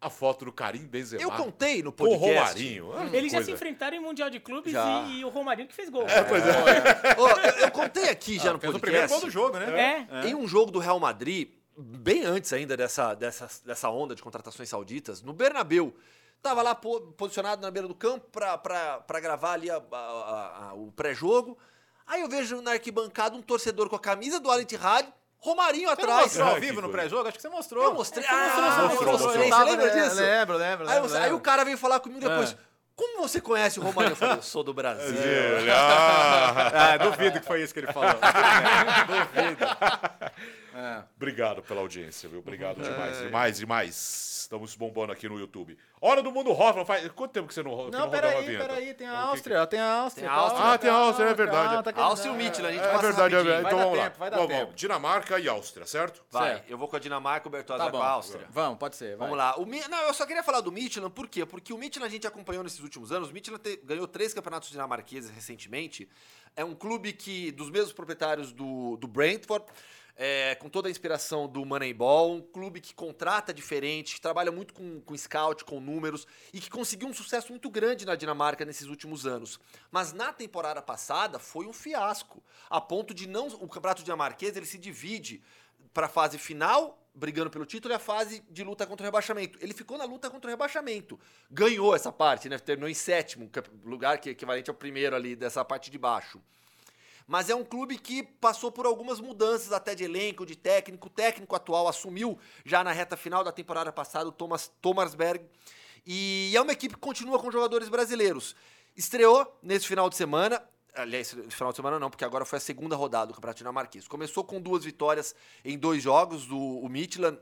a foto do Karim Benzema. Eu contei no com o podcast. Romarinho. Ah, Eles já se enfrentaram em Mundial de Clubes e, e o Romarinho que fez gol. Ó, eu, eu contei aqui já no Fez o primeiro podcast. gol do jogo, né? É. Em um jogo do Real Madrid, bem antes ainda dessa, dessa, dessa onda de contratações sauditas, no Bernabeu. Tava lá po- posicionado na beira do campo pra gravar ali a- a- a- o pré-jogo. Aí eu vejo na arquibancada um torcedor com a camisa do Al Ittihad, Romarinho Você atrás. mostrou ao vivo no pré-jogo? Acho que você mostrou. Eu mostrei. Você Ah, mostrou, você mostrou, mostrou. mostrou. Você Você lembra disso? Lembro, lembro, Aí, lembro. aí o cara veio falar comigo depois. É. Como você conhece o Romarinho? Eu falei, eu sou do Brasil. Ah, Ah, duvido que foi isso que ele falou. duvido. É. Obrigado pela audiência, viu? Obrigado demais, demais, demais. Estamos bombando aqui no YouTube. Hora do Mundo Hoffman. Faz... Quanto tempo que você não, ro- que Não, peraí, peraí, tem a Então, que Áustria, tem a Áustria. Tem a Áustria. Ah, tem a Áustria, é verdade. tá Áustria e o Mitchell, a gente É passa verdade, é rapidinho. verdade. Vai Então dar vamos lá. tempo, vai dar Vamos, tempo. vamos. Dinamarca e Áustria, certo? Vai, Certo. eu vou com a Dinamarca, o Bertozzi Tá vai com bom. a Áustria. Vamos, pode ser. vai. Vamos lá. O, Mi- não, eu só queria falar do Midtjylland, por quê? Porque o Midtjylland a gente acompanhou nesses últimos anos. O Midtjylland te- ganhou três campeonatos dinamarqueses recentemente. É um clube que, dos mesmos proprietários do, do Brentford, é, com toda a inspiração do Moneyball, um clube que contrata diferente, que trabalha muito com, com scout, com números, e que conseguiu um sucesso muito grande na Dinamarca nesses últimos anos. Mas na temporada passada foi um fiasco, a ponto de não... O campeonato dinamarquês ele se divide para a fase final, brigando pelo título, e a fase de luta contra o rebaixamento. Ele ficou na luta contra o rebaixamento. Ganhou essa parte, né? Terminou em sétimo, lugar que é equivalente ao primeiro ali dessa parte de baixo. Mas é um clube que passou por algumas mudanças até de elenco, de técnico. O técnico atual assumiu já na reta final da temporada passada, o Thomas Thomasberg. E é uma equipe que continua com jogadores brasileiros. Estreou nesse final de semana. Aliás, final de semana não, porque agora foi a segunda rodada do Campeonato Dinamarquês. Começou com duas vitórias em dois jogos do o Midtjylland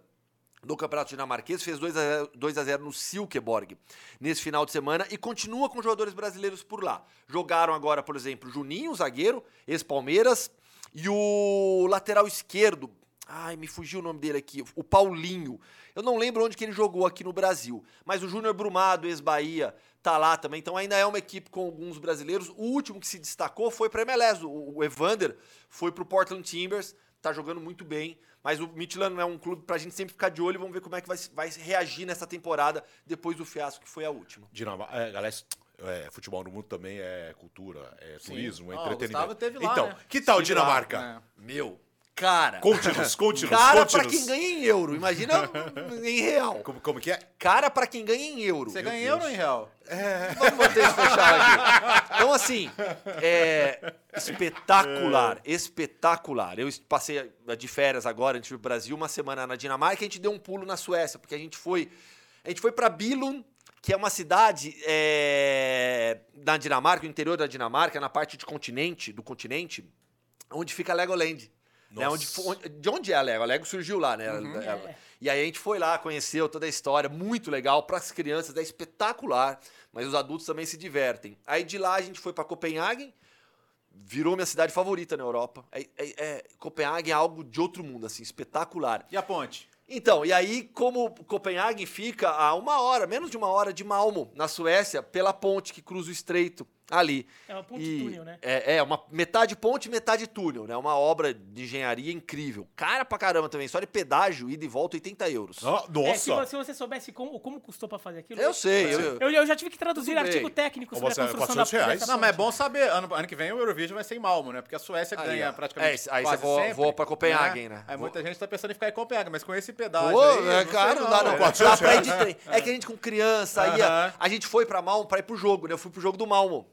do Campeonato Dinamarquês, fez 2 a 0 2 a 0 no Silkeborg nesse final de semana e continua com jogadores brasileiros por lá. Jogaram agora, por exemplo, Juninho, zagueiro, ex-Palmeiras, e o lateral esquerdo, ai, me fugiu o nome dele aqui, o Paulinho. Eu não lembro onde que ele jogou aqui no Brasil, mas o Júnior Brumado, ex-Bahia, tá lá também, então ainda é uma equipe com alguns brasileiros. O último que se destacou foi para MLS, o, o Evander foi pro Portland Timbers, tá jogando muito bem, mas o Midtjylland é um clube pra gente sempre ficar de olho e vamos ver como é que vai, vai reagir nessa temporada depois do fiasco que foi a última. Dinamarca, é, aliás, é, futebol no mundo também é cultura, é turismo, é o entretenimento. Gustavo teve lá, então, né? que tal Estive lá, Dinamarca? né? Meu, cara. Conte-nos, conte-nos, Cara conte-nos. pra quem ganha em euro, imagina em real. Como, como que é? Cara pra quem ganha em euro. Você ganha em euro ou em real? Vamos manter isso fechado aqui. Então, assim, é espetacular, espetacular. Eu passei de férias agora, a gente foi pro Brasil, uma semana na Dinamarca e a gente deu um pulo na Suécia, porque a gente foi. A gente foi pra Billund, que é uma cidade é, da Dinamarca, no interior da Dinamarca, na parte de continente, do continente, onde fica Legoland. Né, onde, de onde é a Lego? A Lego surgiu lá, né? Ela- E aí a gente foi lá, conheceu toda a história, muito legal. Para as crianças é espetacular, mas os adultos também se divertem. Aí de lá a gente foi para Copenhague, virou minha cidade favorita na Europa. É, é- é- Copenhague é algo de outro mundo, assim, espetacular. E a ponte? Então, e aí, como Copenhague fica a uma hora, menos de uma hora de Malmo, na Suécia, pela ponte que cruza o estreito. Ali. É uma ponte E túnel, né? É, é, uma metade ponte, metade túnel, né? Uma obra de engenharia incrível. Cara pra caramba também. Só de pedágio, ida e volta, 80 euros. Ah, É, se, nossa! você- se você soubesse como, como custou pra fazer aquilo. Eu sei, eu, Eu, eu já tive que traduzir artigo técnico sobre Você- a construção da 400 reais? Não, mas é bom saber. Ano, ano que vem o Eurovision vai ser em Malmo, né? Porque a Suécia Aí, ganha ó. praticamente. É, aí quase você voa- sempre, voa pra Copenhague, né? Aí Voa- muita gente tá pensando em ficar em Copenhague, mas com esse pedágio. Pô, aí, é não caro, sei não dá não. é. 400 Dá pra ir de trem. É que a gente com criança ia. A gente foi pra Malmo pra ir pro jogo, né? Eu fui pro jogo do Malmo.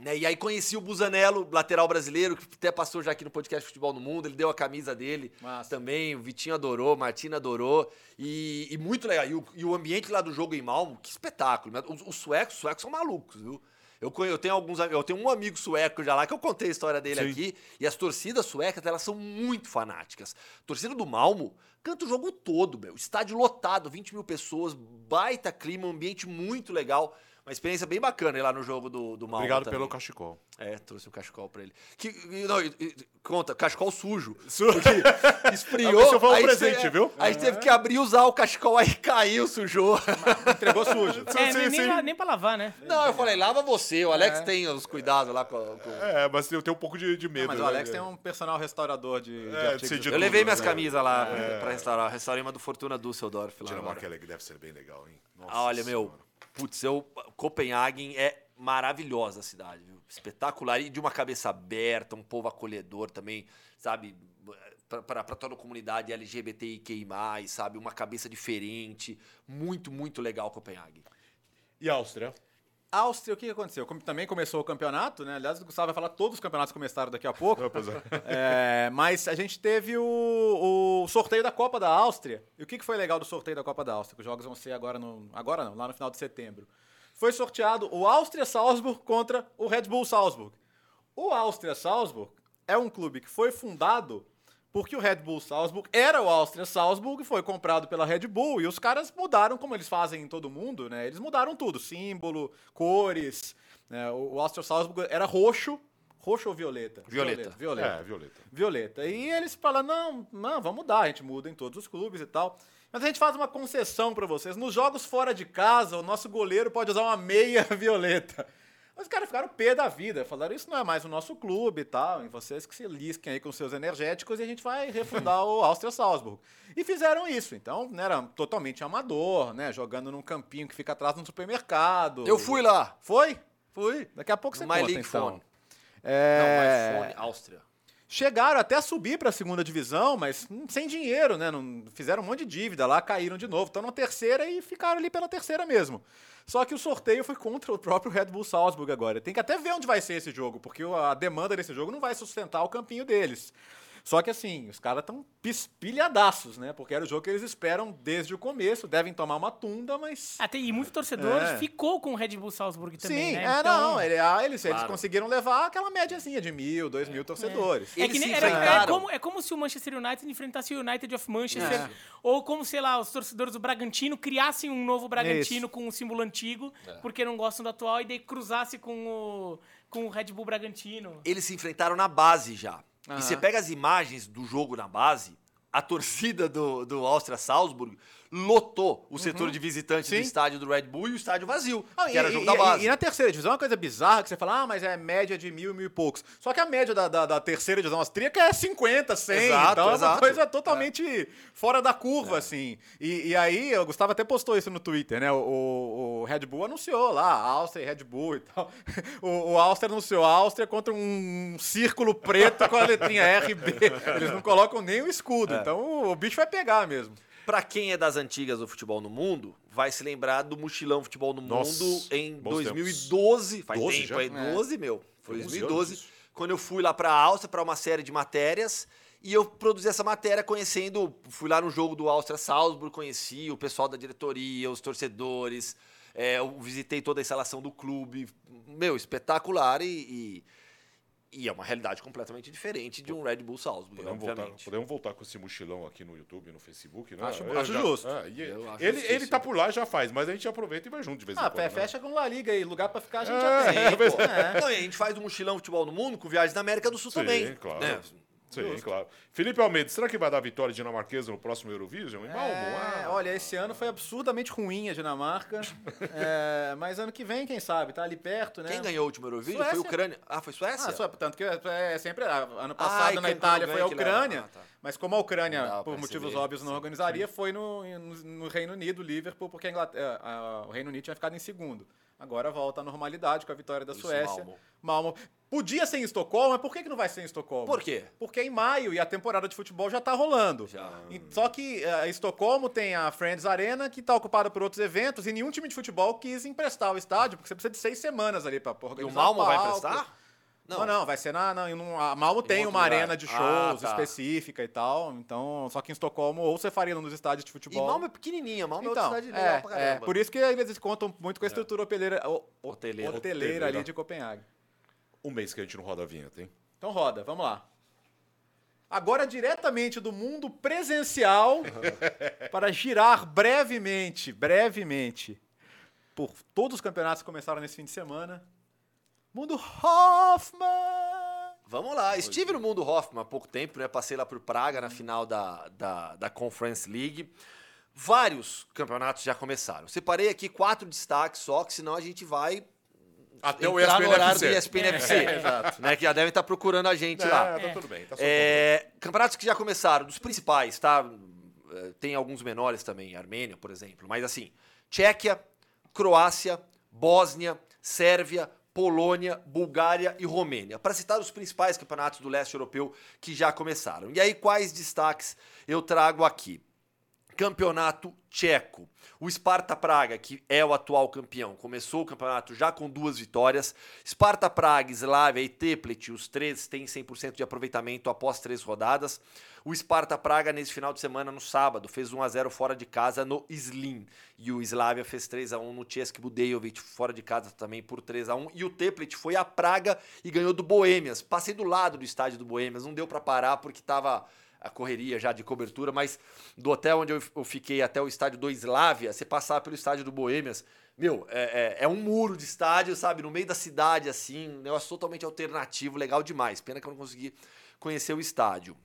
Né? E aí conheci o Busanello, lateral brasileiro, que até passou já aqui no podcast Futebol no Mundo. Ele deu a camisa dele Massa. também. O Vitinho adorou, Martina adorou. E, e muito legal. E o, e o ambiente lá do jogo em Malmo, que espetáculo. né? Os, os suecos, os suecos são malucos, viu? Eu, eu tenho alguns eu tenho um amigo sueco já lá que eu contei a história dele Sim. aqui e as torcidas suecas elas são muito fanáticas. A torcida do Malmo canta o jogo todo, meu. Estádio lotado, 20 mil pessoas, baita clima, um ambiente muito legal. Uma experiência bem bacana ir lá no jogo do, do Malmo. Obrigado também. pelo cachecol. É, trouxe o cachecol pra ele. Que, não, e- e- conta, cachecol sujo. Su- Porque esfriou. Esse foi um aí presente, viu? Aí teve que abrir e usar o cachecol, aí caiu, sujou. Entregou sujo. É, Sim, nem, sim. nem, pra- nem pra lavar, né? Não, eu falei, lava você. O Alex tem os cuidados lá com. com- É, mas eu tenho um pouco de, de Não, medo. mas o né? Alex tem um personal restaurador de, É, de- de Eu tudo, levei minhas né? camisas lá pra restaurar. Restaurei uma do Fortuna Düsseldorf lá. Dinamarca é- deve ser bem legal, hein? Nossa Ah, olha, meu, Senhora. Putz, eu, Copenhagen é maravilhosa a cidade, viu? Espetacular e de uma cabeça aberta, um povo acolhedor também, sabe? Pra toda a comunidade LGBTIQI+, sabe? Uma cabeça diferente. Muito, muito legal Copenhagen. E Áustria? Áustria, o que aconteceu? Como também começou o campeonato, né? Aliás, o Gustavo vai falar todos os campeonatos começaram daqui a pouco. É. É, mas a gente teve o, o sorteio da Copa da Áustria. E o que, que foi legal do sorteio da Copa da Áustria? Que os jogos vão ser agora no. Agora não, lá no final de setembro. Foi sorteado o Áustria Salzburg contra o Red Bull Salzburg. O Áustria Salzburg é um clube que foi fundado porque o Red Bull Salzburg era o Áustria Salzburg e foi comprado pela Red Bull. E os caras mudaram, como eles fazem em todo mundo, né? Eles mudaram tudo: símbolo, cores. né? O o Áustria Salzburg era roxo. Roxo ou violeta? Violeta. Violeta. É, Violeta. Violeta. E eles falam: não, não, vamos mudar, a gente muda em todos os clubes e tal. Mas a gente faz uma concessão pra vocês. Nos jogos fora de casa, o nosso goleiro pode usar uma meia violeta. Mas os caras ficaram pé da vida. Falaram: isso não é mais o nosso clube e tal. E vocês que se lisquem aí com seus energéticos e a gente vai refundar o Áustria Salzburg. E fizeram isso. Então, né, era totalmente amador, né? Jogando num campinho que fica atrás de um supermercado. Eu fui lá. Foi? Fui. Daqui a pouco você My conta, League então. Phone. É... Não, My Phone, Áustria. Chegaram até a subir para a segunda divisão, mas hum, sem dinheiro, né? Não, fizeram um monte de dívida lá, caíram de novo. Estão na terceira e ficaram ali pela terceira mesmo. Só que o sorteio foi contra o próprio Red Bull Salzburg agora. Tem que até ver onde vai ser esse jogo, porque a demanda desse jogo não vai sustentar o campinho deles. Só que assim, os caras estão pilhadaços, né? Porque era o jogo que eles esperam desde o começo. Devem tomar uma tunda, mas. Até, e muito torcedor É. ficou com o Red Bull Salzburg também, Sim, né? é, Então, não. Ele, ah, eles, eles Claro. conseguiram levar aquela médiazinha de mil, dois mil torcedores. É, Eles que nem- era- é, enfrentaram. como, é como se o Manchester United enfrentasse o United of Manchester. É. Ou como, sei lá, os torcedores do Bragantino criassem um novo Bragantino Isso. com um símbolo antigo, É. porque não gostam do atual, e daí cruzasse com o, com o Red Bull Bragantino. Eles se enfrentaram na base já. Aham. E você pega as imagens do jogo na base, a torcida do, do Áustria Salzburg lotou o setor de visitantes do Uhum. Sim. estádio do Red Bull e o estádio vazio, Ah, que e, era jogo e- da e- base. e na terceira divisão é uma coisa bizarra que você fala, ah, mas é média de mil, mil e poucos. Só que a média da, da, da terceira divisão austríaca é 50, 100. Exato, então é uma exato. coisa totalmente fora da curva, assim. E, e aí, o Gustavo até postou isso no Twitter, né? O, o- o Red Bull anunciou lá, Áustria e Red Bull e tal. O, o Áustria anunciou Áustria contra um círculo preto com a letrinha RB. Eles não colocam nem o escudo. É. Então o bicho vai pegar mesmo. Pra quem é das antigas do futebol no mundo, vai se lembrar do Mochilão Futebol no Nossa, Mundo em bons 2012. Faz 12 tempo já? É. 12, meu. Foi Tem 11 2012, anos isso. quando eu fui lá pra Áustria para uma série de matérias. E eu produzi essa matéria conhecendo, fui lá no jogo do Áustria Salzburg, conheci o pessoal da diretoria, os torcedores, é, eu visitei toda a instalação do clube. Meu, espetacular e, e, e é uma realidade completamente diferente de um Red Bull Salzburg, Podemos voltar, obviamente. podemos voltar com esse mochilão aqui no YouTube, no Facebook, né? Acho- acho justo. é, e acho ele, ele tá por lá já faz, mas a gente aproveita e vai junto de vez em Ah, quando. fe- né? fecha com La Liga aí, lugar pra ficar a gente É, já tem. pô. É. Não, e a gente faz um mochilão futebol no mundo com viagens na América do Sul Sim, também. claro. né? Sim, claro. Felipe Almeida, será que vai dar vitória dinamarquesa no próximo Eurovision? Em Malmo? É, Ah, olha, esse ano foi absurdamente ruim a Dinamarca. É, mas ano que vem, quem sabe? Tá ali perto, né? Quem ganhou o último Eurovision? Suécia. Foi a Ucrânia. Ah, foi Suécia? Ah, só, tanto que é sempre. ah, Ano Ah, passado e na Itália foi a. Ucrânia. Ah, tá. Mas como a Ucrânia, Não por motivos ver, óbvios, não sim, organizaria, foi no, no, no Reino Unido, Liverpool, porque a Inglaterra, a- o Reino Unido tinha ficado em segundo. Agora volta à normalidade com a vitória da Isso, Suécia. Malmo. Malmo. Podia ser em Estocolmo, mas por que, que não vai ser em Estocolmo? Por quê? Porque é em maio e a temporada de futebol já tá rolando. Já. E- Só que eh, Estocolmo tem a Friends Arena, que tá ocupada por outros eventos, e nenhum time de futebol quis emprestar o estádio, porque você precisa de seis semanas ali pra E organizar o Malmo vai palco. emprestar? Não, não, vai ser na. na em um- a Malmo tem uma lugar. arena de Ah, shows tá. específica e tal. Então, só que em Estocolmo, ou você faria nos estádios de E futebol. Malmo é pequenininha, Malmo é então, outra cidade legal é, pra é, caramba. É. por isso que eles contam muito com a estrutura hoteleira, o- o- Hoteleira. hoteleira ali Hoteleira. de Copenhague. Um mês que a gente não roda a vinheta, hein? Então roda, vamos lá. Agora diretamente do mundo presencial para girar brevemente, brevemente por todos os campeonatos que começaram nesse fim de semana. Mundo Hoffman. Vamos lá, estive no Mundo Hoffman há pouco tempo, né? Passei lá por Praga na final da, da, da Conference League. Vários campeonatos já começaram. Separei aqui quatro destaques só, que senão a gente vai Até o entrar no horário do ESPN ESPN FC. exato. né, que já devem estar procurando a gente lá. É, tá tudo bem. Tá É, campeonatos que já começaram, dos principais, tá? É, Tem alguns menores também, Armênia, por exemplo. Mas assim, Tchequia, Croácia, Bósnia, Sérvia, Polônia, Bulgária e Romênia. Para citar os principais campeonatos do leste europeu que já começaram. E aí, quais destaques eu trago aqui? Campeonato Tcheco. O Sparta Praga, que é o atual campeão, começou o campeonato já com duas vitórias. Sparta Praga, Slavia e Teplice, os três têm 100% de aproveitamento após três rodadas. O Sparta Praga, nesse final de semana, no sábado, fez 1 a 0 fora de casa no Slim. E o Slavia fez 3 a 1 no Cesc Budejovic, fora de casa também por 3 a 1 E o Teplice foi a Praga e ganhou do Boêmias. Passei do lado do estádio do Boêmias, não deu para parar porque tava a correria já de cobertura, mas do hotel onde eu fiquei até o estádio do Slavia, você passar pelo estádio do Boêmias, meu, é, é- é um muro de estádio, sabe? No meio da cidade, assim, um negócio totalmente alternativo, legal demais. Pena que eu não consegui conhecer o estádio.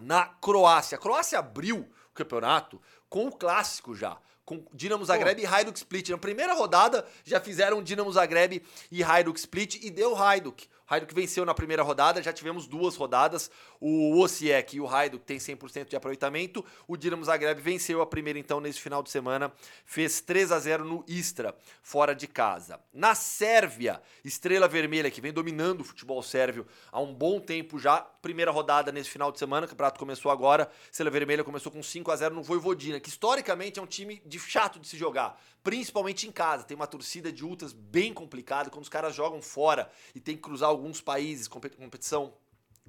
Na Croácia. A Croácia abriu o campeonato com o clássico já. Com Dinamo Zagreb e Hajduk Split. Na primeira rodada já fizeram Dinamo Zagreb e Hajduk Split e deu Hajduk. Hajduk venceu na primeira rodada, já tivemos duas rodadas. O Osijek e o Hajduk têm 100% de aproveitamento. O Dinamo Zagreb venceu a primeira então nesse final de semana, fez 3 a 0 no Istra, fora de casa. Na Sérvia, Estrela Vermelha que vem dominando o futebol sérvio há um bom tempo já. Primeira rodada nesse final de semana, o campeonato começou agora. Estrela Vermelha começou com 5 a 0 no Voivodina, que historicamente é um time de chato de se jogar, principalmente em casa. Tem uma torcida de ultras bem complicada quando os caras jogam fora e tem que cruzar alguns países, compet- competição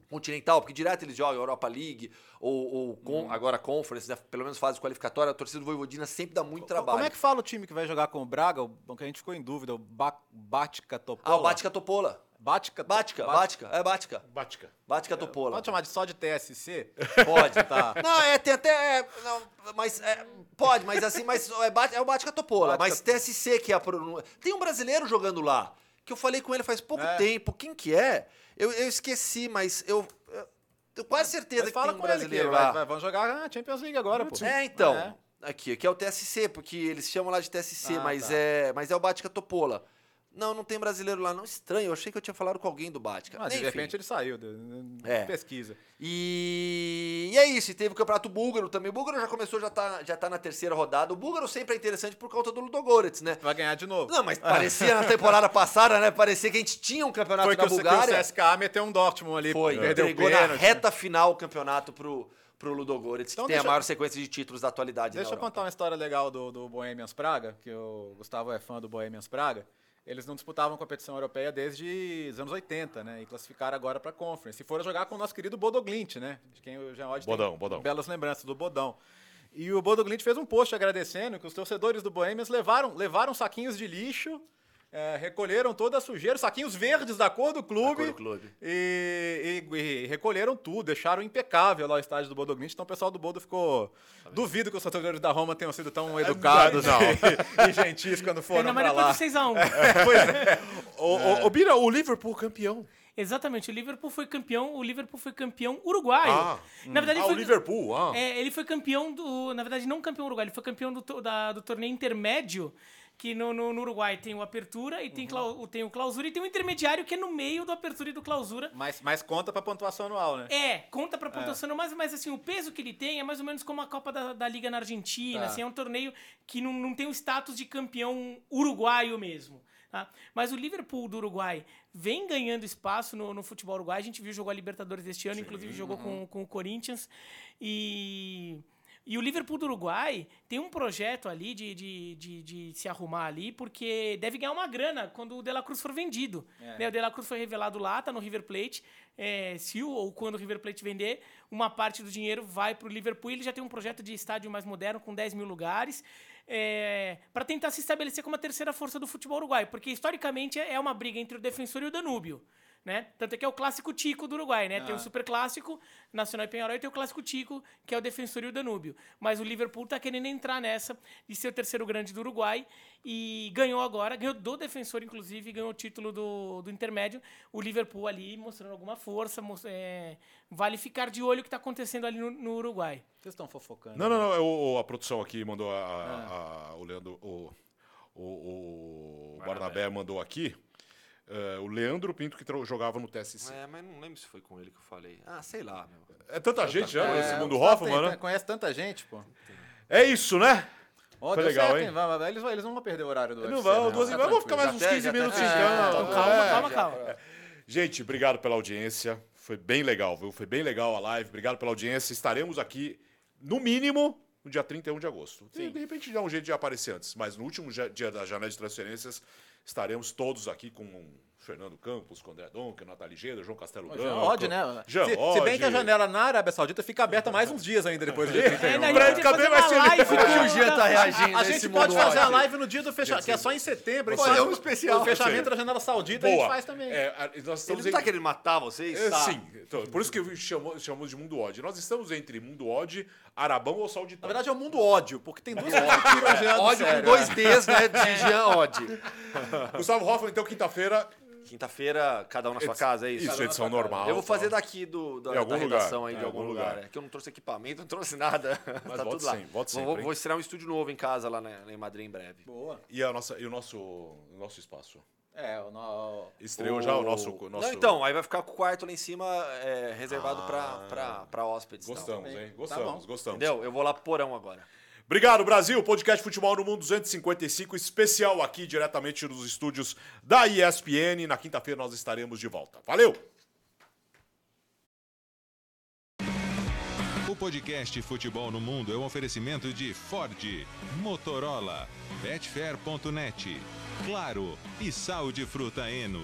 continental, porque direto eles jogam Europa League ou, ou com- agora Conference, né? pelo menos fase qualificatória, a torcida do Voivodina sempre dá muito trabalho. Como é que fala o time que vai jogar com o Braga? O que a gente ficou em dúvida, o ba Batka Topola. Ah, o Batica Topola. Batka Batica, Bat- Batica, é Batica. Batica. Batica Topola. Pode chamar de só de TSC? Pode. Tá. Não, é, tem até. é, não, mas. é, pode, mas assim, mas é, é o Batica Topola. Mas TSC que é a pronúncia. Tem um brasileiro jogando lá. Que eu falei com ele faz pouco É. tempo. Quem que é? Eu, eu esqueci, mas eu. Eu tenho quase certeza Mas que fala tem um com ele que brasileiro vai, lá. vai- vão jogar na Champions League agora, pô. É, então. É. Aqui, que é o TSC, porque eles chamam lá de TSC, Ah, mas, tá. é, mas é o Batica Topola. Não, não tem brasileiro lá, não. Estranho, eu achei que eu tinha falado com alguém do Batica. Mas de Enfim. repente ele saiu. de- de- É. Pesquisa. E... e é isso, e teve o Campeonato Búlgaro também. O Búlgaro já começou, já tá, já tá na terceira rodada. O Búlgaro sempre é interessante por conta do Ludogorets, né? Vai ganhar de novo. Não, mas parecia na temporada passada, né? Parecia que a gente tinha um campeonato Foi que na o, que o Bulgária. CSKA meteu um Dortmund ali. Foi, entregou na pênalti. reta final o campeonato pro, pro Ludogorets, Então que tem deixa- a maior sequência de títulos da atualidade Deixa na eu contar uma história legal do, do Bohemians Praga, que o Gustavo é fã do Bohemians Praga. Eles não disputavam competição europeia desde os anos 80, né? E classificaram agora para a Conference. E foram jogar com o nosso querido Bodo Glint, né? De quem o Jean Oddi Bodão, tem Bodão. belas lembranças do Bodão. E o Bodo Glint fez um post agradecendo que os torcedores do Bohemians levaram, levaram saquinhos de lixo, eh, recolheram toda a sujeira, saquinhos verdes da cor do clube. cor do clube. E, e- e recolheram tudo, deixaram impecável lá o estádio do Bodo. Então o pessoal do Bodo ficou. Duvido que os torcedores da Roma tenham sido tão educados não. e, e gentis quando foram Ainda mais depois lá. do 6x1. pois é. Ô, ô, ô, Bira, o Liverpool campeão. Exatamente, o Liverpool foi campeão, o Liverpool foi campeão uruguaio. Ah, na verdade, ah, foi, o Liverpool, ah. É, ele foi campeão do. Na verdade, não campeão uruguaio, ele foi campeão do, da- do torneio intermédio. Que no, no- no Uruguai tem o Apertura e tem, clau- tem o Clausura e tem o intermediário que é no meio do Apertura e do Clausura. Mas, mas conta pra pontuação anual, né? É, conta pra pontuação, mas, mas assim, o peso que ele tem é mais ou menos como a Copa da, da Liga na Argentina. Tá. Assim, é um torneio que não, não tem o status de campeão uruguaio mesmo. tá? Mas o Liverpool do Uruguai vem ganhando espaço no, no futebol uruguai. A gente viu jogar Libertadores este ano, inclusive jogou com, com o Corinthians. E. E o Liverpool do Uruguai tem um projeto ali de, de, de, de se arrumar ali, porque deve ganhar uma grana quando o De La Cruz for vendido. Né, O De La Cruz foi revelado lá, tá no River Plate. É, se o, ou quando o River Plate vender, uma parte do dinheiro vai para o Liverpool. Ele já tem um projeto de estádio mais moderno, com 10 mil lugares, para tentar se estabelecer como a terceira força do futebol uruguai. Porque, historicamente, é uma briga entre o Defensor e o Danúbio. Né? Tanto é que é o clássico Tico do Uruguai, né? Tem o super clássico Nacional e Penharol e tem o clássico Tico, que é o Defensor e o Danúbio. Mas o Liverpool tá querendo entrar nessa de ser o terceiro grande do Uruguai e ganhou agora, ganhou do Defensor, inclusive, ganhou o título do, do intermédio. O Liverpool ali mostrando alguma força, mos- é, vale ficar de olho o que tá acontecendo ali no, no Uruguai. Vocês estão fofocando. Não, não, não. é o- o- a produção aqui mandou a, a- a- o Leandro. O, o, o Barnabé mandou aqui. É, o Leandro Pinto que jogava no TSC. É, mas não lembro se foi com ele que eu falei. Ah, sei lá, meu. É tanta gente já É, nesse mundo Hoffman, né? Conhece tanta gente, pô. É isso, né? Ó, Foi legal, certo, hein? Vai- vai- Eles, eles não vão perder o horário do Não UFC, vão, não. duas e Tá meia, ficar mais uns Já 15 até- minutos até- então. Então, calma, É. calma, calma. Gente, obrigado pela audiência. Foi bem legal, viu? Foi bem legal a live. Obrigado pela audiência. Estaremos aqui, no mínimo, no dia 31 de agosto. De, de repente dá um jeito de aparecer antes, mas no último dia da janela de transferências, estaremos todos aqui com o Fernando Campos, com André Donker, Nathalie Geda, João Castelo Branco. Jean Odd, né? Jean se, se bem que a janela na Arábia Saudita fica aberta mais uns dias ainda depois do dia 31. É, gente também vai fazer ser- live. É o Jean tá reagindo A gente pode fazer a ódio? live no dia do fechamento, que é só em setembro. Fazer Só- um especial. O fechamento da janela saudita a gente Boa. faz também. É, nós Ele não tá querendo matar vocês? É. Sim, então, por isso que chamamos, chamamos de Mundo Odd. Nós estamos entre Mundo Odd, Arabão ou Sauditão. Na verdade é o mundo ódio, porque tem duas coisas que tiram o Jean do Ódio com dois é. Ds, né? De Jean Odd. Gustavo Hoffman, então, quinta-feira, Quinta-feira, cada um na sua casa, é isso? Isso, edição normal. Eu vou fazer daqui do, da, algum da redação lugar. aí, de É, algum algum lugar. lugar. É que eu não trouxe equipamento, não trouxe nada. Mas tá tudo lá. sempre, volte vou, sempre, vou estrear um estúdio novo em casa lá, na, lá em Madrid em breve. Boa. E, a nossa, e o nosso, o nosso espaço? É, o no... Estreou já o nosso... o nosso... Não, então, aí vai ficar com o quarto lá em cima é, reservado Ah. pra hóspedes. tal. Gostamos, hein? Tá Gostamos, bom. gostamos. Entendeu? Eu vou lá pro porão agora. Obrigado, Brasil. Podcast Futebol no Mundo 255, especial aqui diretamente dos estúdios da ESPN. Na quinta-feira nós estaremos de volta. Valeu! O podcast Futebol no Mundo é um oferecimento de Ford, Motorola, Betfair.net, Claro e Sal de Fruta Eno.